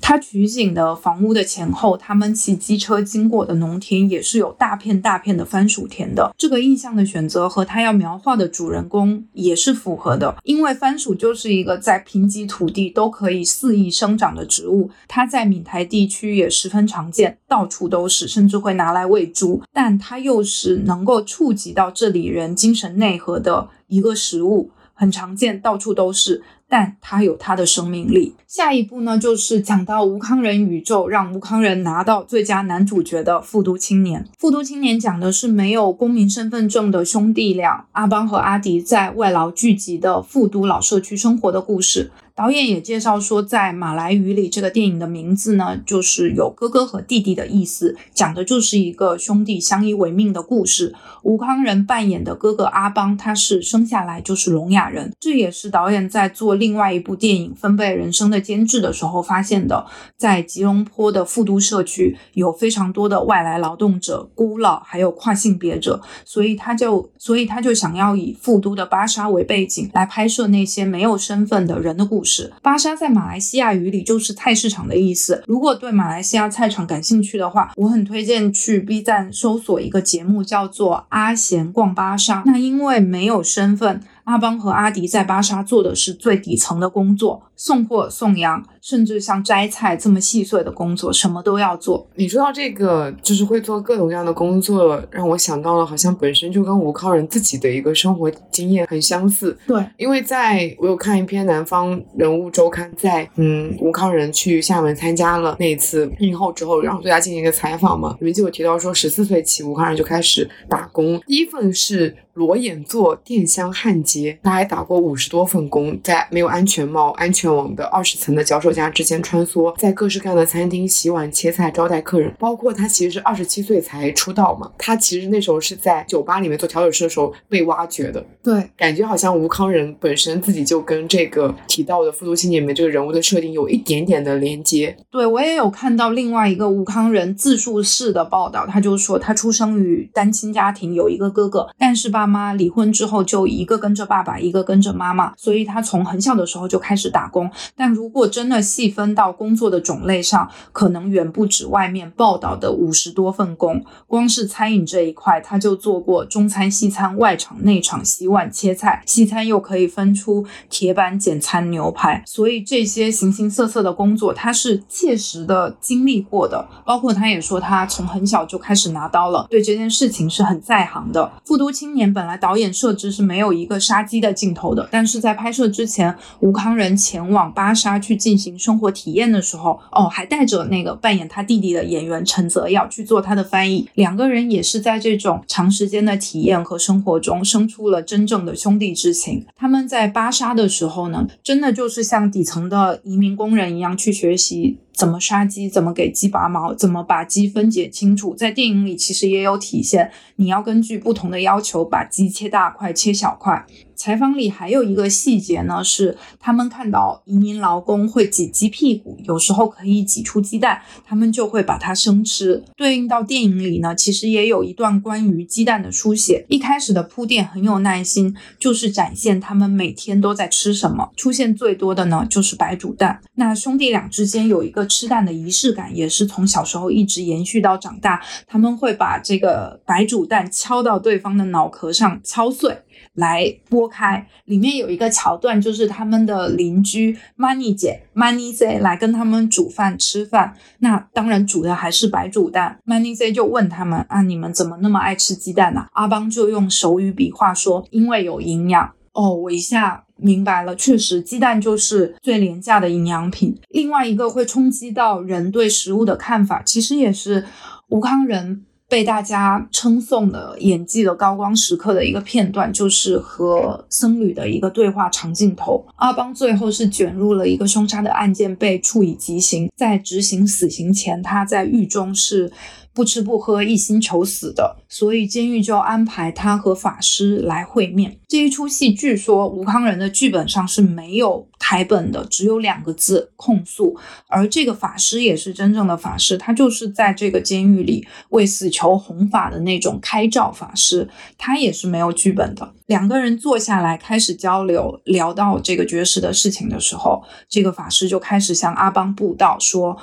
他取景的房屋的前后，他们骑机车经过的农田也是有大片大片的番薯田的。这个意象的选择和他要描画的主人公也是符合的，因为番薯就是一个在贫瘠土地都可以肆意生长的植物，它在闽台地区也十分常见，到处都是，甚至会拿来喂猪。但它又是能够触及到这里人精神内核的一个食物，很常见，到处都是。但它有它的生命力。下一步呢，就是讲到吴康仁宇宙，让吴康仁拿到最佳男主角的《复读青年》。《复读青年》讲的是没有公民身份证的兄弟俩阿邦和阿迪在外劳聚集的复读老社区生活的故事。导演也介绍说，在马来语里，这个电影的名字呢，就是有哥哥和弟弟的意思，讲的就是一个兄弟相依为命的故事。吴康仁扮演的哥哥阿邦，他是生下来就是聋哑人，这也是导演在做另外一部电影《分贝人生》的监制的时候发现的。在吉隆坡的富都社区，有非常多的外来劳动者、孤老，还有跨性别者，所以他就，所以他就想要以富都的巴沙为背景，来拍摄那些没有身份的人的故事。是巴沙在马来西亚语里就是菜市场的意思。如果对马来西亚菜场感兴趣的话，我很推荐去 B 站搜索一个节目，叫做《阿贤逛巴沙》。那因为没有身份，阿邦和阿迪在巴沙做的是最底层的工作，送货、送羊，甚至像摘菜这么细碎的工作，什么都要做。你说到这个，就是会做各种各样的工作，让我想到了，好像本身就跟吴康仁自己的一个生活经验很相似。对，因为在我有看一篇《南方人物周刊》，在嗯吴康仁去厦门参加了那一次映后之后，然后对他进行一个采访嘛，里面就有提到说，十四岁起吴康仁就开始打工，第一份是。裸眼做电箱焊接，他还打过五十多份工，在没有安全帽、安全网的二十层的脚手架之间穿梭，在各式各样的餐厅洗碗、切菜、招待客人。包括他其实是二十七岁才出道嘛，他其实那时候是在酒吧里面做调酒师的时候被挖掘的。对，感觉好像吴康仁本身自己就跟这个提到的《复读青年》里面这个人物的设定有一点点的连接。对我也有看到另外一个吴康仁自述式的报道，他就说他出生于单亲家庭，有一个哥哥，但是爸妈离婚之后就一个跟着爸爸，一个跟着妈妈，所以他从很小的时候就开始打工。但如果真的细分到工作的种类上，可能远不止外面报道的五十多份工。光是餐饮这一块，他就做过中餐、西餐、外场、内场、洗碗、切菜。西餐又可以分出铁板、简餐、牛排，所以这些形形色色的工作，他是切实的经历过的。包括他也说，他从很小就开始拿刀了，对这件事情是很在行的。复读青年本来导演设置是没有一个杀鸡的镜头的，但是在拍摄之前，吴康仁前往巴沙去进行生活体验的时候，哦，还带着那个扮演他弟弟的演员陈泽耀去做他的翻译，两个人也是在这种长时间的体验和生活中生出了真正的兄弟之情。他们在巴沙的时候呢，真的就是像底层的移民工人一样去学习。怎么杀鸡？怎么给鸡拔毛？怎么把鸡分解清楚？在电影里其实也有体现。你要根据不同的要求，把鸡切大块、切小块。采访里还有一个细节呢，是他们看到移民劳工会挤鸡屁股，有时候可以挤出鸡蛋，他们就会把它生吃。对应到电影里呢，其实也有一段关于鸡蛋的书写。一开始的铺垫很有耐心，就是展现他们每天都在吃什么。出现最多的呢，就是白煮蛋。那兄弟俩之间有一个吃蛋的仪式感，也是从小时候一直延续到长大。他们会把这个白煮蛋敲到对方的脑壳上，敲碎。来拨开，里面有一个桥段，就是他们的邻居 Money 姐 Money Z 来跟他们煮饭吃饭，那当然煮的还是白煮蛋。Money Z 就问他们啊，你们怎么那么爱吃鸡蛋呢？阿邦就用手语比划说，因为有营养。哦，我一下明白了，确实鸡蛋就是最廉价的营养品。另外一个会冲击到人对食物的看法，其实也是吴康仁。被大家称颂的演技的高光时刻的一个片段，就是和僧侣的一个对话长镜头。阿邦最后是卷入了一个凶杀的案件，被处以极刑。在执行死刑前，他在狱中是。不吃不喝，一心求死的，所以监狱就安排他和法师来会面。这一出戏，据说吴康仁的剧本上是没有台本的，只有两个字控诉。而这个法师也是真正的法师，他就是在这个监狱里为死囚弘法的那种开照法师，他也是没有剧本的。两个人坐下来开始交流，聊到这个绝食的事情的时候，这个法师就开始向阿邦布道说。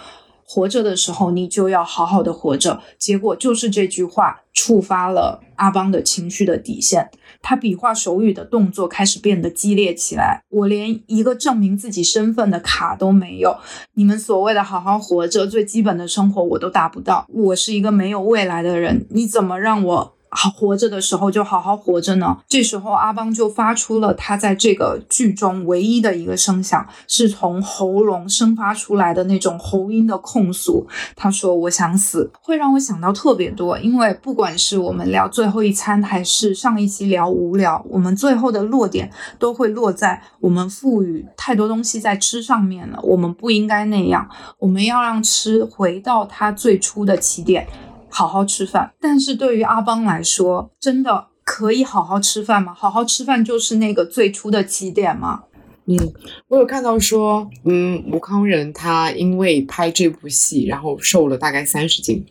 活着的时候，你就要好好的活着。结果就是这句话触发了阿邦的情绪的底线，他比划手语的动作开始变得激烈起来。我连一个证明自己身份的卡都没有，你们所谓的好好活着，最基本的生活我都达不到。我是一个没有未来的人，你怎么让我？好活着的时候就好好活着呢。这时候阿邦就发出了他在这个剧中唯一的一个声响，是从喉咙生发出来的那种喉音的控诉。他说：“我想死。”会让我想到特别多，因为不管是我们聊最后一餐，还是上一期聊无聊，我们最后的落点都会落在我们赋予太多东西在吃上面了。我们不应该那样，我们要让吃回到它最初的起点。好好吃饭，但是对于阿邦来说，真的可以好好吃饭吗？好好吃饭就是那个最初的起点吗？嗯，我有看到说，嗯，吴康仁他因为拍这部戏，然后瘦了大概三十斤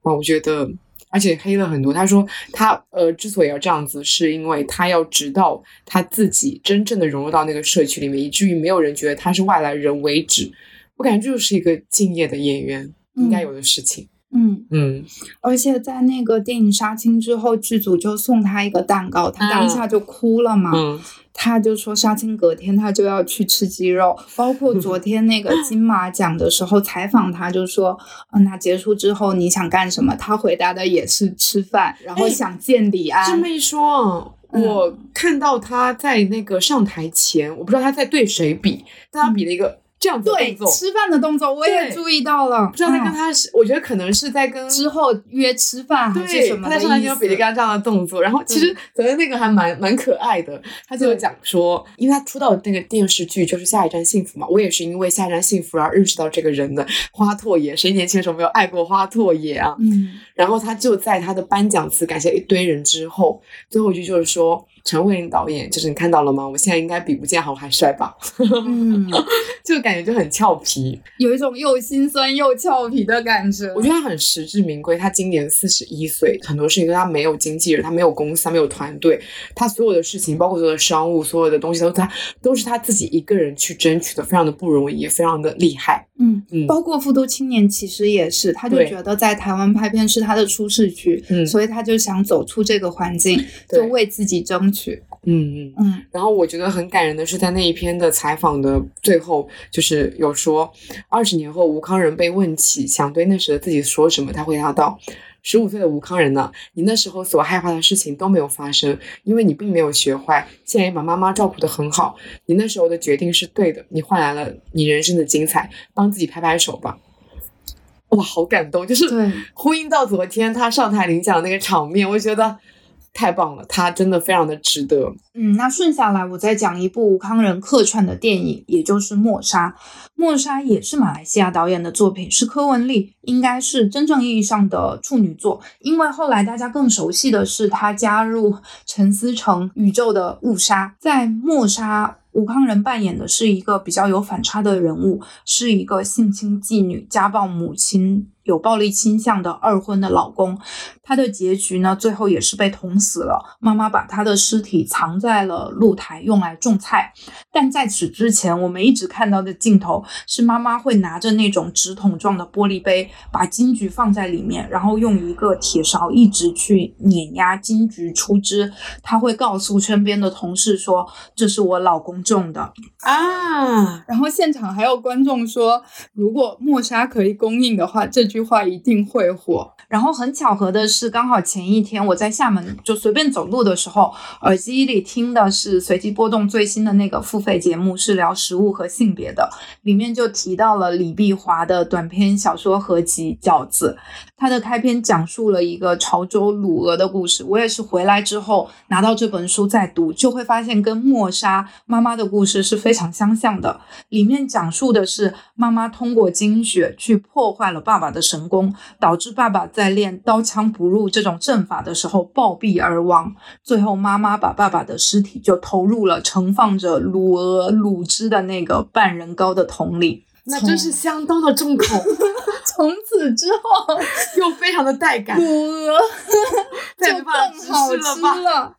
啊，我觉得，而且黑了很多。他说他呃之所以要这样子，是因为他要直到他自己真正的融入到那个社区里面，以至于没有人觉得他是外来人为止。我感觉这就是一个敬业的演员应该有的事情。嗯，嗯嗯，而且在那个电影杀青之后，剧组就送他一个蛋糕，他当下就哭了嘛。嗯，他就说杀青隔天他就要去吃鸡肉，包括昨天那个金马奖的时候采访他，就说，嗯，那结束之后你想干什么？他回答的也是吃饭，然后哎想见李安。这么一说，嗯我看到他在那个上台前，我不知道他在对谁比，但他比了一个这样子的对动作，吃饭的动作我也注意到了，不知道在跟嗯。他是，我觉得可能是在跟之后约吃饭还是，什么的他在上台意思。前有比了一个这样的动作，然后其实昨天那个还蛮蛮可爱的，他就讲说，因为他出道的那个电视剧就是《下一站幸福》嘛，我也是因为《下一站幸福》而认识到这个人的花拓也，谁年轻的时候没有爱过花拓也啊？嗯。然后他就在他的颁奖词感谢一堆人之后，最后一句就是说。陈慧琳导演，就是你看到了吗？我现在应该比吴建豪还帅吧？嗯，这个感觉就很俏皮，有一种又心酸又俏皮的感觉。我觉得他很实至名归。他今年四十一岁，很多事情跟他没有经纪人，他没有公司，他没有团队，他所有的事情，包括所有的商务，所有的东西都他都是他自己一个人去争取的，非常的不容易，也非常的厉害。嗯，嗯包括《复读青年》其实也是，他就觉得在台湾拍片是他的舒适区，嗯所以他就想走出这个环境，就为自己争取。嗯嗯。嗯然后我觉得很感人的是，在那一篇的采访的最后，就是有说，二十年后吴康仁被问起想对那时的自己说什么，他回答道：“十五岁的吴康仁呢，你那时候所害怕的事情都没有发生，因为你并没有学坏，现在也把妈妈照顾得很好。你那时候的决定是对的，你换来了你人生的精彩，帮自己拍拍手吧。”哇，好感动！就是对呼应到昨天他上台领奖那个场面，我觉得太棒了，他真的非常的值得。嗯，那顺下来我再讲一部吴康仁客串的电影，也就是《默杀》。《默杀》也是马来西亚导演的作品，是柯文丽，应该是真正意义上的处女作。因为后来大家更熟悉的是他加入陈思诚宇宙的误杀，在《默杀》。吴康仁扮演的是一个比较有反差的人物，是一个性侵妓女、家暴母亲、有暴力倾向的二婚的老公。他的结局呢，最后也是被捅死了。妈妈把他的尸体藏在了露台，用来种菜。但在此之前，我们一直看到的镜头是妈妈会拿着那种直筒状的玻璃杯，把金桔放在里面，然后用一个铁勺一直去碾压金桔出汁。她会告诉身边的同事说：“这是我老公种的。”啊，然后现场还有观众说，如果默沙可以供应的话，这句话一定会火。然后很巧合的是，刚好前一天我在厦门就随便走路的时候，耳机里听的是随机波动最新的那个付费节目，是聊食物和性别的，里面就提到了李碧华的短篇小说合集《饺子》，它的开篇讲述了一个潮州卤鹅的故事。我也是回来之后拿到这本书再读，就会发现跟莫莎妈妈的故事是非常相像的。里面讲述的是妈妈通过精血去破坏了爸爸的神功，导致爸爸在练刀枪不入这种阵法的时候暴毙而亡。最后，妈妈把爸爸的尸体就投入了盛放着卤鹅卤汁的那个半人高的桶里。那真是相当的重口，从此之后，又非常的带感，卤鹅就更好吃？了。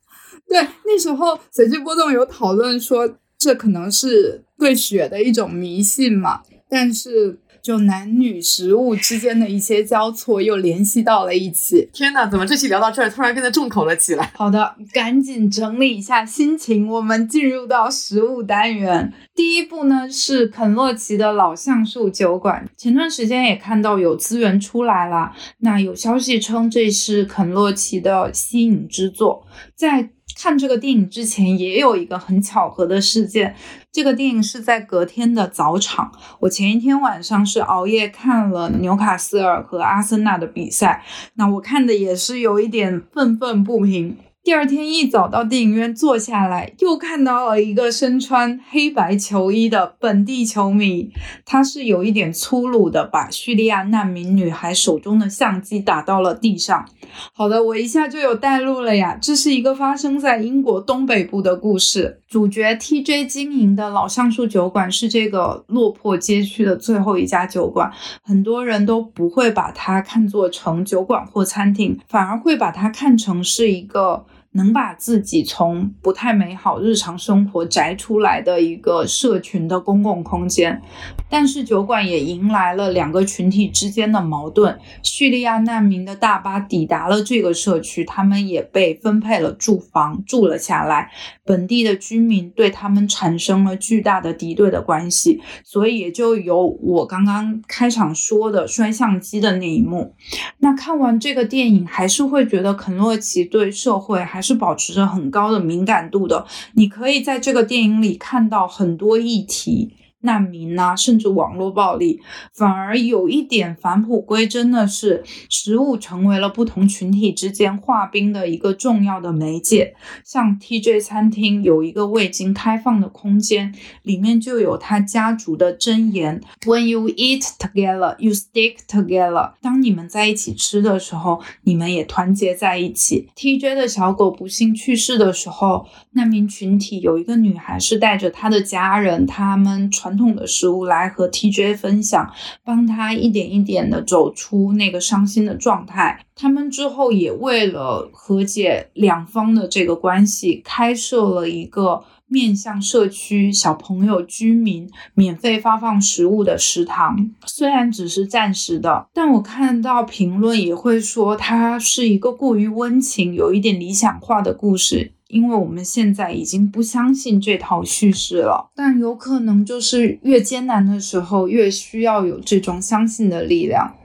对，那时候随机波动有讨论说，这可能是对血的一种迷信嘛，但是就男女食物之间的一些交错又联系到了一起。天哪，怎么这期聊到这儿，突然变得重口了起来？好的，赶紧整理一下心情，我们进入到食物单元。第一步呢是肯洛奇的老橡树酒馆，前段时间也看到有资源出来了，那有消息称这是肯洛奇的吸引之作。在看这个电影之前，也有一个很巧合的事件。这个电影是在隔天的早场，我前一天晚上是熬夜看了纽卡斯尔和阿森纳的比赛，那我看的也是有一点愤愤不平。第二天一早到电影院坐下来，又看到了一个身穿黑白球衣的本地球迷，他是有一点粗鲁的，把叙利亚难民女孩手中的相机打到了地上。好的，我一下就有带入了呀，这是一个发生在英国东北部的故事。主角 TJ 经营的老橡树酒馆是这个落魄街区的最后一家酒馆，很多人都不会把它看作成酒馆或餐厅，反而会把它看成是一个能把自己从不太美好日常生活摘出来的一个社群的公共空间。但是酒馆也迎来了两个群体之间的矛盾。叙利亚难民的大巴抵达了这个社区，他们也被分配了住房，住了下来。本地的居民对他们产生了巨大的敌对的关系，所以也就有我刚刚开场说的摔相机的那一幕。那看完这个电影，还是会觉得肯洛奇对社会还是保持着很高的敏感度的。你可以在这个电影里看到很多议题。难民呐，甚至网络暴力，反而有一点返璞归真的是，食物成为了不同群体之间划冰的一个重要的媒介。像 TJ 餐厅有一个未经开放的空间，里面就有他家族的箴言：When you eat together, you stick together。当你们在一起吃的时候，你们也团结在一起。TJ 的小狗不幸去世的时候，难民群体有一个女孩是带着她的家人，他们传。传统的食物来和 TJ 分享，帮他一点一点的走出那个伤心的状态。他们之后也为了和解两方的这个关系，开设了一个面向社区小朋友、居民免费发放食物的食堂。虽然只是暂时的，但我看到评论也会说，它是一个过于温情、有一点理想化的故事。因为我们现在已经不相信这套叙事了，但有可能就是越艰难的时候越需要有这种相信的力量，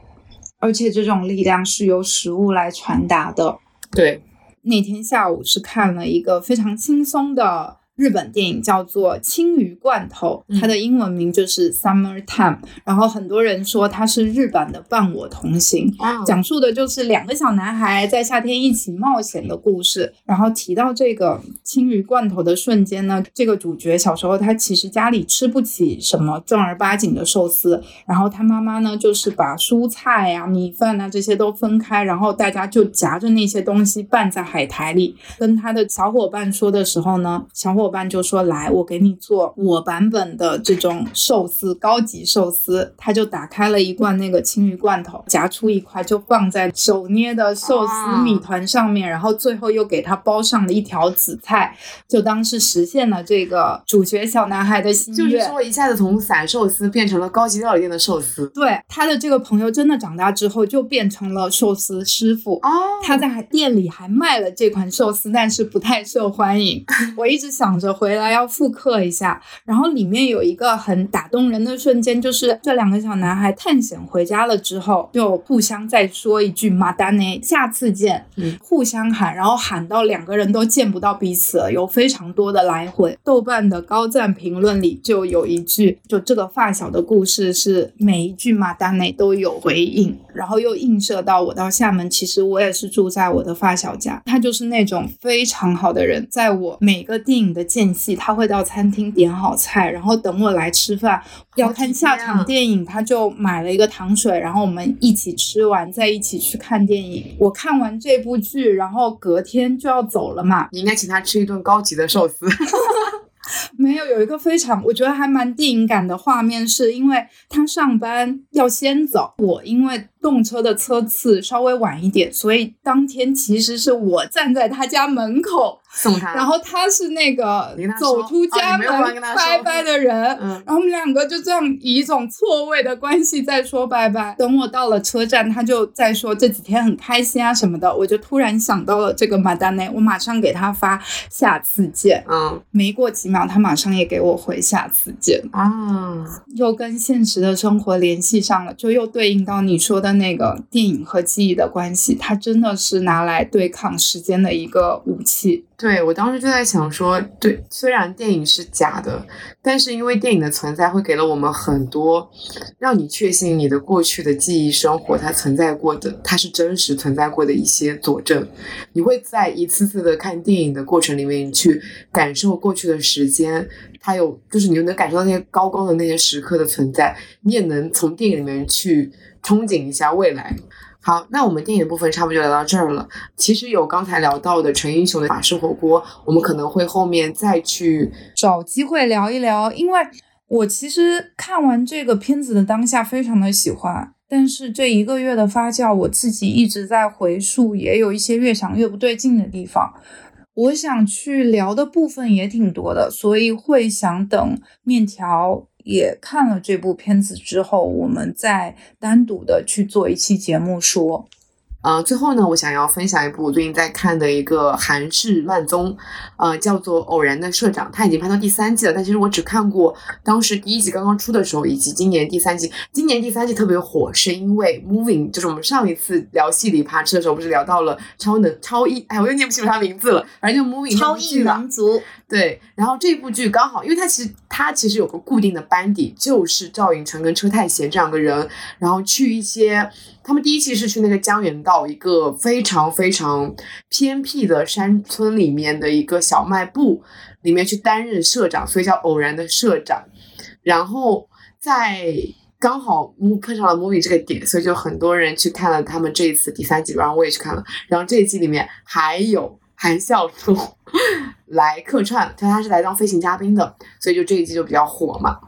而且这种力量是由食物来传达的。对，那天下午是看了一个非常轻松的。日本电影叫做《青鱼罐头》，它的英文名就是 Summer Time。然后很多人说它是日版的《伴我同行》，讲述的就是两个小男孩在夏天一起冒险的故事。然后提到这个青鱼罐头的瞬间呢，这个主角小时候他其实家里吃不起什么正儿八经的寿司，然后他妈妈呢就是把蔬菜呀、米饭啊这些都分开，然后大家就夹着那些东西拌在海苔里。跟他的小伙伴说的时候呢，小伙。伙伴就说：“来，我给你做我版本的这种寿司，高级寿司。”他就打开了一罐那个青鱼罐头，夹出一块就放在手捏的寿司米团上面，然后最后又给他包上了一条紫菜，就当是实现了这个主角小男孩的心愿。就是说，一下子从散寿司变成了高级料理店的寿司。对，他的这个朋友真的长大之后就变成了寿司师傅哦。他在店里还卖了这款寿司，但是不太受欢迎。我一直想。着回来要复刻一下，然后里面有一个很打动人的瞬间，就是这两个小男孩探险回家了之后，就互相再说一句“马达内，下次见”，嗯，互相喊，然后喊到两个人都见不到彼此了，有非常多的来回。豆瓣的高赞评论里就有一句，就这个发小的故事是每一句马达内都有回应，然后又映射到我到厦门，其实我也是住在我的发小家，他就是那种非常好的人，在我每个电影的。间隙，他会到餐厅点好菜，然后等我来吃饭。要看下场电影，他就买了一个糖水，然后我们一起吃完，再一起去看电影。我看完这部剧，然后隔天就要走了嘛。你应该请他吃一顿高级的寿司。没有，有一个非常我觉得还蛮电影感的画面，是因为他上班要先走，我因为。动车的车次稍微晚一点，所以当天其实是我站在他家门口 送他，然后他是那个走出家门拜拜的人，然后我们两个就这样以一种错位的关系在说拜拜。等我到了车站，他就在说这几天很开心啊什么的，我就突然想到了这个马丹内，我马上给他发下次见。嗯，没过几秒，他马上也给我回下次见。啊，又跟现实的生活联系上了，就又对应到你说的。那个电影和记忆的关系，它真的是拿来对抗时间的一个武器。对我当时就在想说，对，虽然电影是假的，但是因为电影的存在，会给了我们很多让你确信你的过去的记忆生活它存在过的，它是真实存在过的一些佐证。你会在一次次的看电影的过程里面你去感受过去的时间，它有就是你又能感受到那些高光的那些时刻的存在，你也能从电影里面去。憧憬一下未来。好，那我们电影部分差不多就聊到这儿了。其实有刚才聊到的陈英雄的法式火锅，我们可能会后面再去找机会聊一聊。因为我其实看完这个片子的当下非常的喜欢，但是这一个月的发酵，我自己一直在回溯，也有一些越想越不对劲的地方。我想去聊的部分也挺多的，所以会想等面条也看了这部片子之后，我们再单独的去做一期节目说。呃，最后呢，我想要分享一部我最近在看的一个韩式慢综，呃，叫做《偶然的社长》，它已经拍到第三季了，但其实我只看过当时第一集刚刚出的时候，以及今年第三季。今年第三季特别火，是因为 Moving，就是我们上一次聊戏里爬车的时候，不是聊到了超能超异，哎，我又念不清楚他名字了，反正就 Moving 超异能族。对，然后这部剧刚好，因为它其实它其实有个固定的班底，就是赵寅成跟车太贤这两个人，然后去一些。他们第一期是去那个江原道一个非常非常偏僻的山村里面的一个小卖部里面去担任社长，所以叫偶然的社长。然后在刚好碰上了 movie 这个点，所以就很多人去看了他们这一次第三季，然后我也去看了。然后这一季里面还有韩孝周 来客串，他他是来当飞行嘉宾的，所以就这一季就比较火嘛。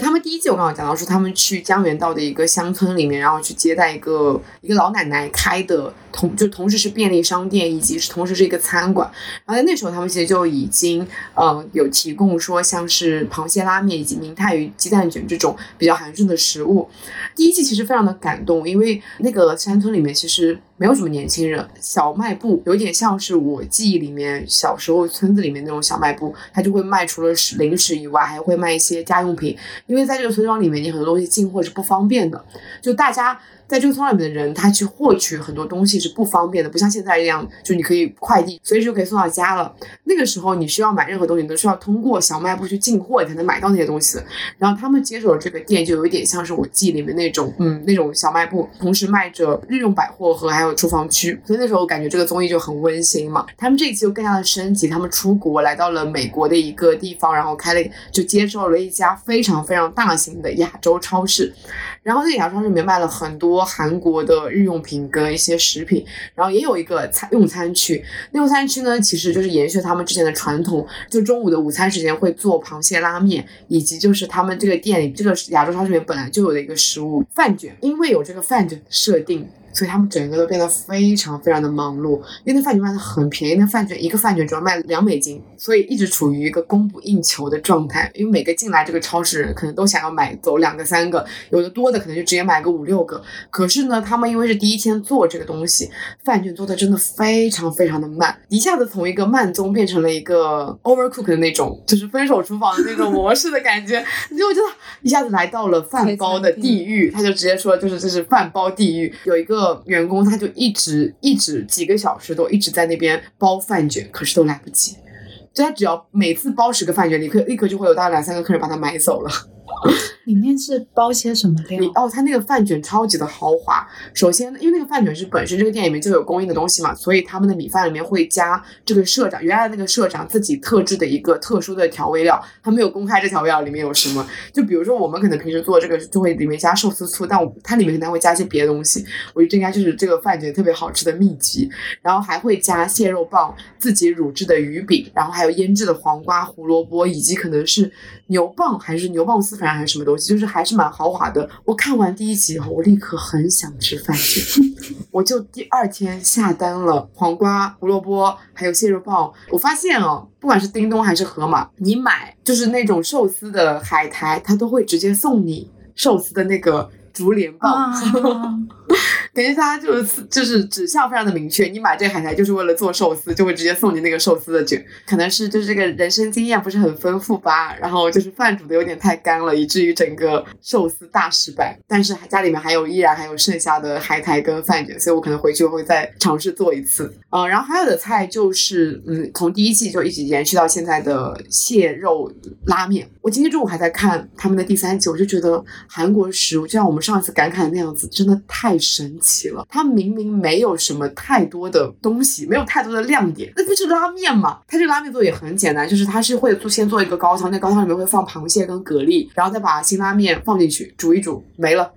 他们第一季我刚刚讲到说，他们去江原道的一个乡村里面，然后去接待一个一个老奶奶开的同就同时是便利商店，以及是同时是一个餐馆。然后在那时候，他们其实就已经嗯有提供说像是螃蟹拉面以及明太鱼鸡蛋卷这种比较韩式的食物。第一季其实非常的感动，因为那个山村里面其实。没有什么年轻人，小卖部有点像是我记忆里面小时候村子里面那种小卖部，他就会卖除了零食以外，还会卖一些家用品，因为在这个村庄里面，你很多东西进货是不方便的，就大家。在这个村里面的人，他去获取很多东西是不方便的，不像现在一样，就你可以快递随时就可以送到家了。那个时候你需要买任何东西，你都需要通过小卖部去进货，你才能买到那些东西。然后他们接手了这个店，就有一点像是我记忆里面那种，嗯，那种小卖部，同时卖着日用百货和还有厨房区。所以那时候我感觉这个综艺就很温馨嘛。他们这一期就更加的升级，他们出国来到了美国的一个地方，然后开了就接受了一家非常非常大型的亚洲超市。然后那个亚洲超市里面卖了很多。韩国的日用品跟一些食品，然后也有一个餐用餐区。用餐区呢，其实就是延续他们之前的传统，就中午的午餐时间会做螃蟹拉面，以及就是他们这个店里这个亚洲超市里面本来就有的一个食物饭卷，因为有这个饭卷设定。所以他们整个都变得非常非常的忙碌，因为那饭卷卖的很便宜，那饭卷一个饭卷只要卖两美金，所以一直处于一个供不应求的状态。因为每个进来这个超市人可能都想要买走两个三个，有的多的可能就直接买个五六个。可是呢，他们因为是第一天做这个东西，饭卷做的真的非常非常的慢，一下子从一个慢综变成了一个 overcook 的那种，就是分手厨房的那种模式的感觉。你就觉得一下子来到了饭包的地狱，他就直接说就是这是饭包地狱，有一个。员工他就一直一直几个小时都一直在那边包饭卷，可是都来不及。就他只要每次包十个饭卷，立刻立刻就会有大概两三个客人把他买走了。里面是包些什么料？哦，它那个饭卷超级的豪华。首先，因为那个饭卷是本身这个店里面就有供应的东西嘛，所以他们的米饭里面会加这个社长原来那个社长自己特制的一个特殊的调味料。他没有公开这调味料里面有什么，就比如说我们可能平时做这个就会里面加寿司醋，但我它里面可能会加一些别的东西。我觉得这应该就是这个饭卷特别好吃的秘籍。然后还会加蟹肉棒、自己乳制的鱼饼，然后还有腌制的黄瓜、胡萝卜，以及可能是牛蒡还是牛蒡丝，反正还是什么东西，就是还是蛮豪华的。我看完第一集后，我立刻很想吃饭卷，我就第二天下单了黄瓜、胡萝卜还有蟹肉棒。我发现哦，不管是叮咚还是盒马，你买就是那种寿司的海苔，它都会直接送你寿司的那个竹帘棒。感觉他就是就是指向非常的明确，你买这个海苔就是为了做寿司，就会直接送你那个寿司的卷。可能是就是这个人生经验不是很丰富吧，然后就是饭煮的有点太干了，以至于整个寿司大失败。但是家里面还有依然还有剩下的海苔跟饭卷，所以我可能回去会再尝试做一次。嗯，然后还有的菜就是嗯，从第一季就一直延续到现在的蟹肉拉面。我今天中午还在看他们的第三季，我就觉得韩国食物就像我们上一次感慨的那样子，真的太神奇。齐了，它明明没有什么太多的东西，没有太多的亮点，那不是拉面吗？它这拉面做也很简单，就是它是会做先做一个高汤，那高汤里面会放螃蟹跟蛤蜊，然后再把辛拉面放进去煮一煮，没了。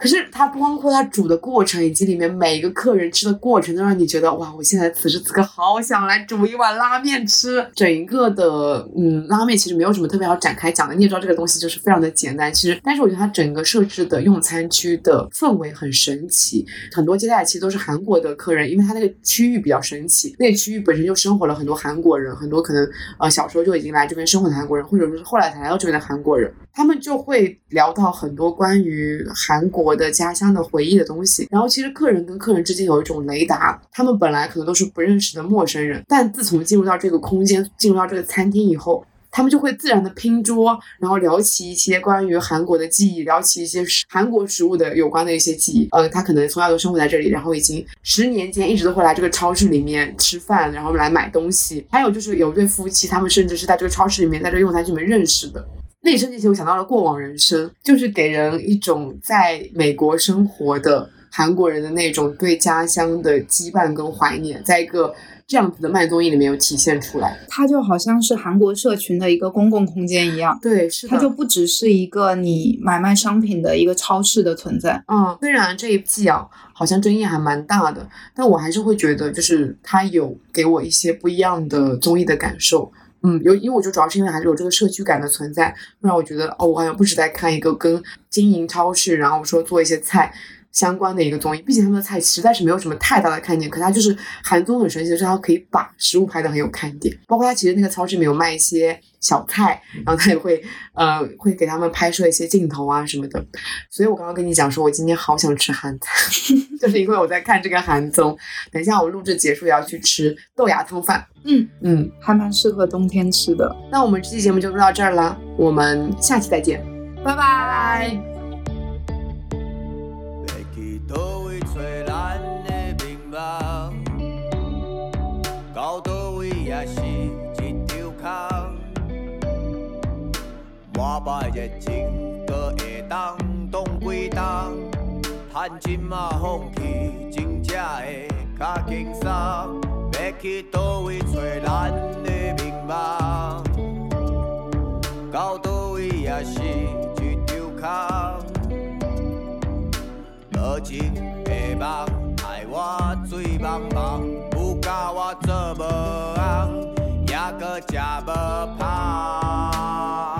可是它包括它煮的过程，以及里面每一个客人吃的过程，都让你觉得哇，我现在此时此刻好想来煮一碗拉面吃。整一个的嗯，拉面其实没有什么特别好展开讲的，你也知道这个东西就是非常的简单。其实，但是我觉得它整个设置的用餐区的氛围很神奇，很多接待其实都是韩国的客人，因为它那个区域比较神奇，那个区域本身就生活了很多韩国人，很多可能呃小时候就已经来这边生活的韩国人，或者说是后来才来到这边的韩国人，他们就会聊到很多关于韩国我的家乡的回忆的东西。然后其实客人跟客人之间有一种雷达，他们本来可能都是不认识的陌生人，但自从进入到这个空间，进入到这个餐厅以后。他们就会自然的拼桌，然后聊起一些关于韩国的记忆，聊起一些韩国食物的有关的一些记忆。呃，他可能从小都生活在这里，然后已经十年间一直都会来这个超市里面吃饭，然后来买东西。还有就是有一对夫妻，他们甚至是在这个超市里面，在这个用餐区里面认识的。那一瞬间，我想到了过往人生，就是给人一种在美国生活的韩国人的那种对家乡的羁绊跟怀念，在一个。这样子的慢综艺里面有体现出来，它就好像是韩国社群的一个公共空间一样。对，是它就不只是一个你买卖商品的一个超市的存在。嗯，虽然这一季啊，好像争议还蛮大的，但我还是会觉得，就是它有给我一些不一样的综艺的感受。嗯，有，因为我觉得主要是因为还是有这个社区感的存在，让我觉得哦，我好像不止在看一个跟经营超市，然后说做一些菜。相关的一个综艺，毕竟他们的菜实在是没有什么太大的看点，可它就是韩综很神奇的是，它可以把食物拍的很有看点，包括它其实那个超市里面有卖一些小菜，然后他也会呃会给他们拍摄一些镜头啊什么的，所以我刚刚跟你讲说，我今天好想吃韩餐，就是因为我在看这个韩综，等一下我录制结束也要去吃豆芽汤饭，嗯嗯，还蛮适合冬天吃的。那我们这期节目就录到这儿了，我们下期再见，拜拜。我把热情搁会当挡几冬，趁今嘛放弃，真正会较轻松。要去倒位找咱的名望？到倒位也是一场空。无情的梦害我醉茫茫，有教我做无红，也搁食无芳。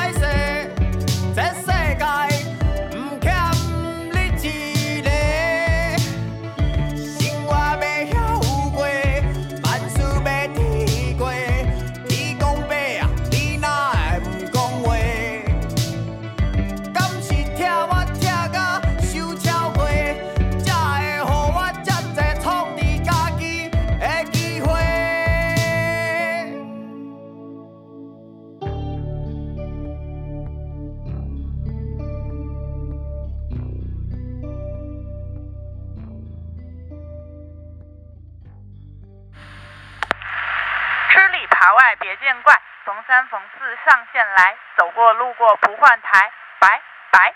三逢四上线来，走过路过不换台，拜拜。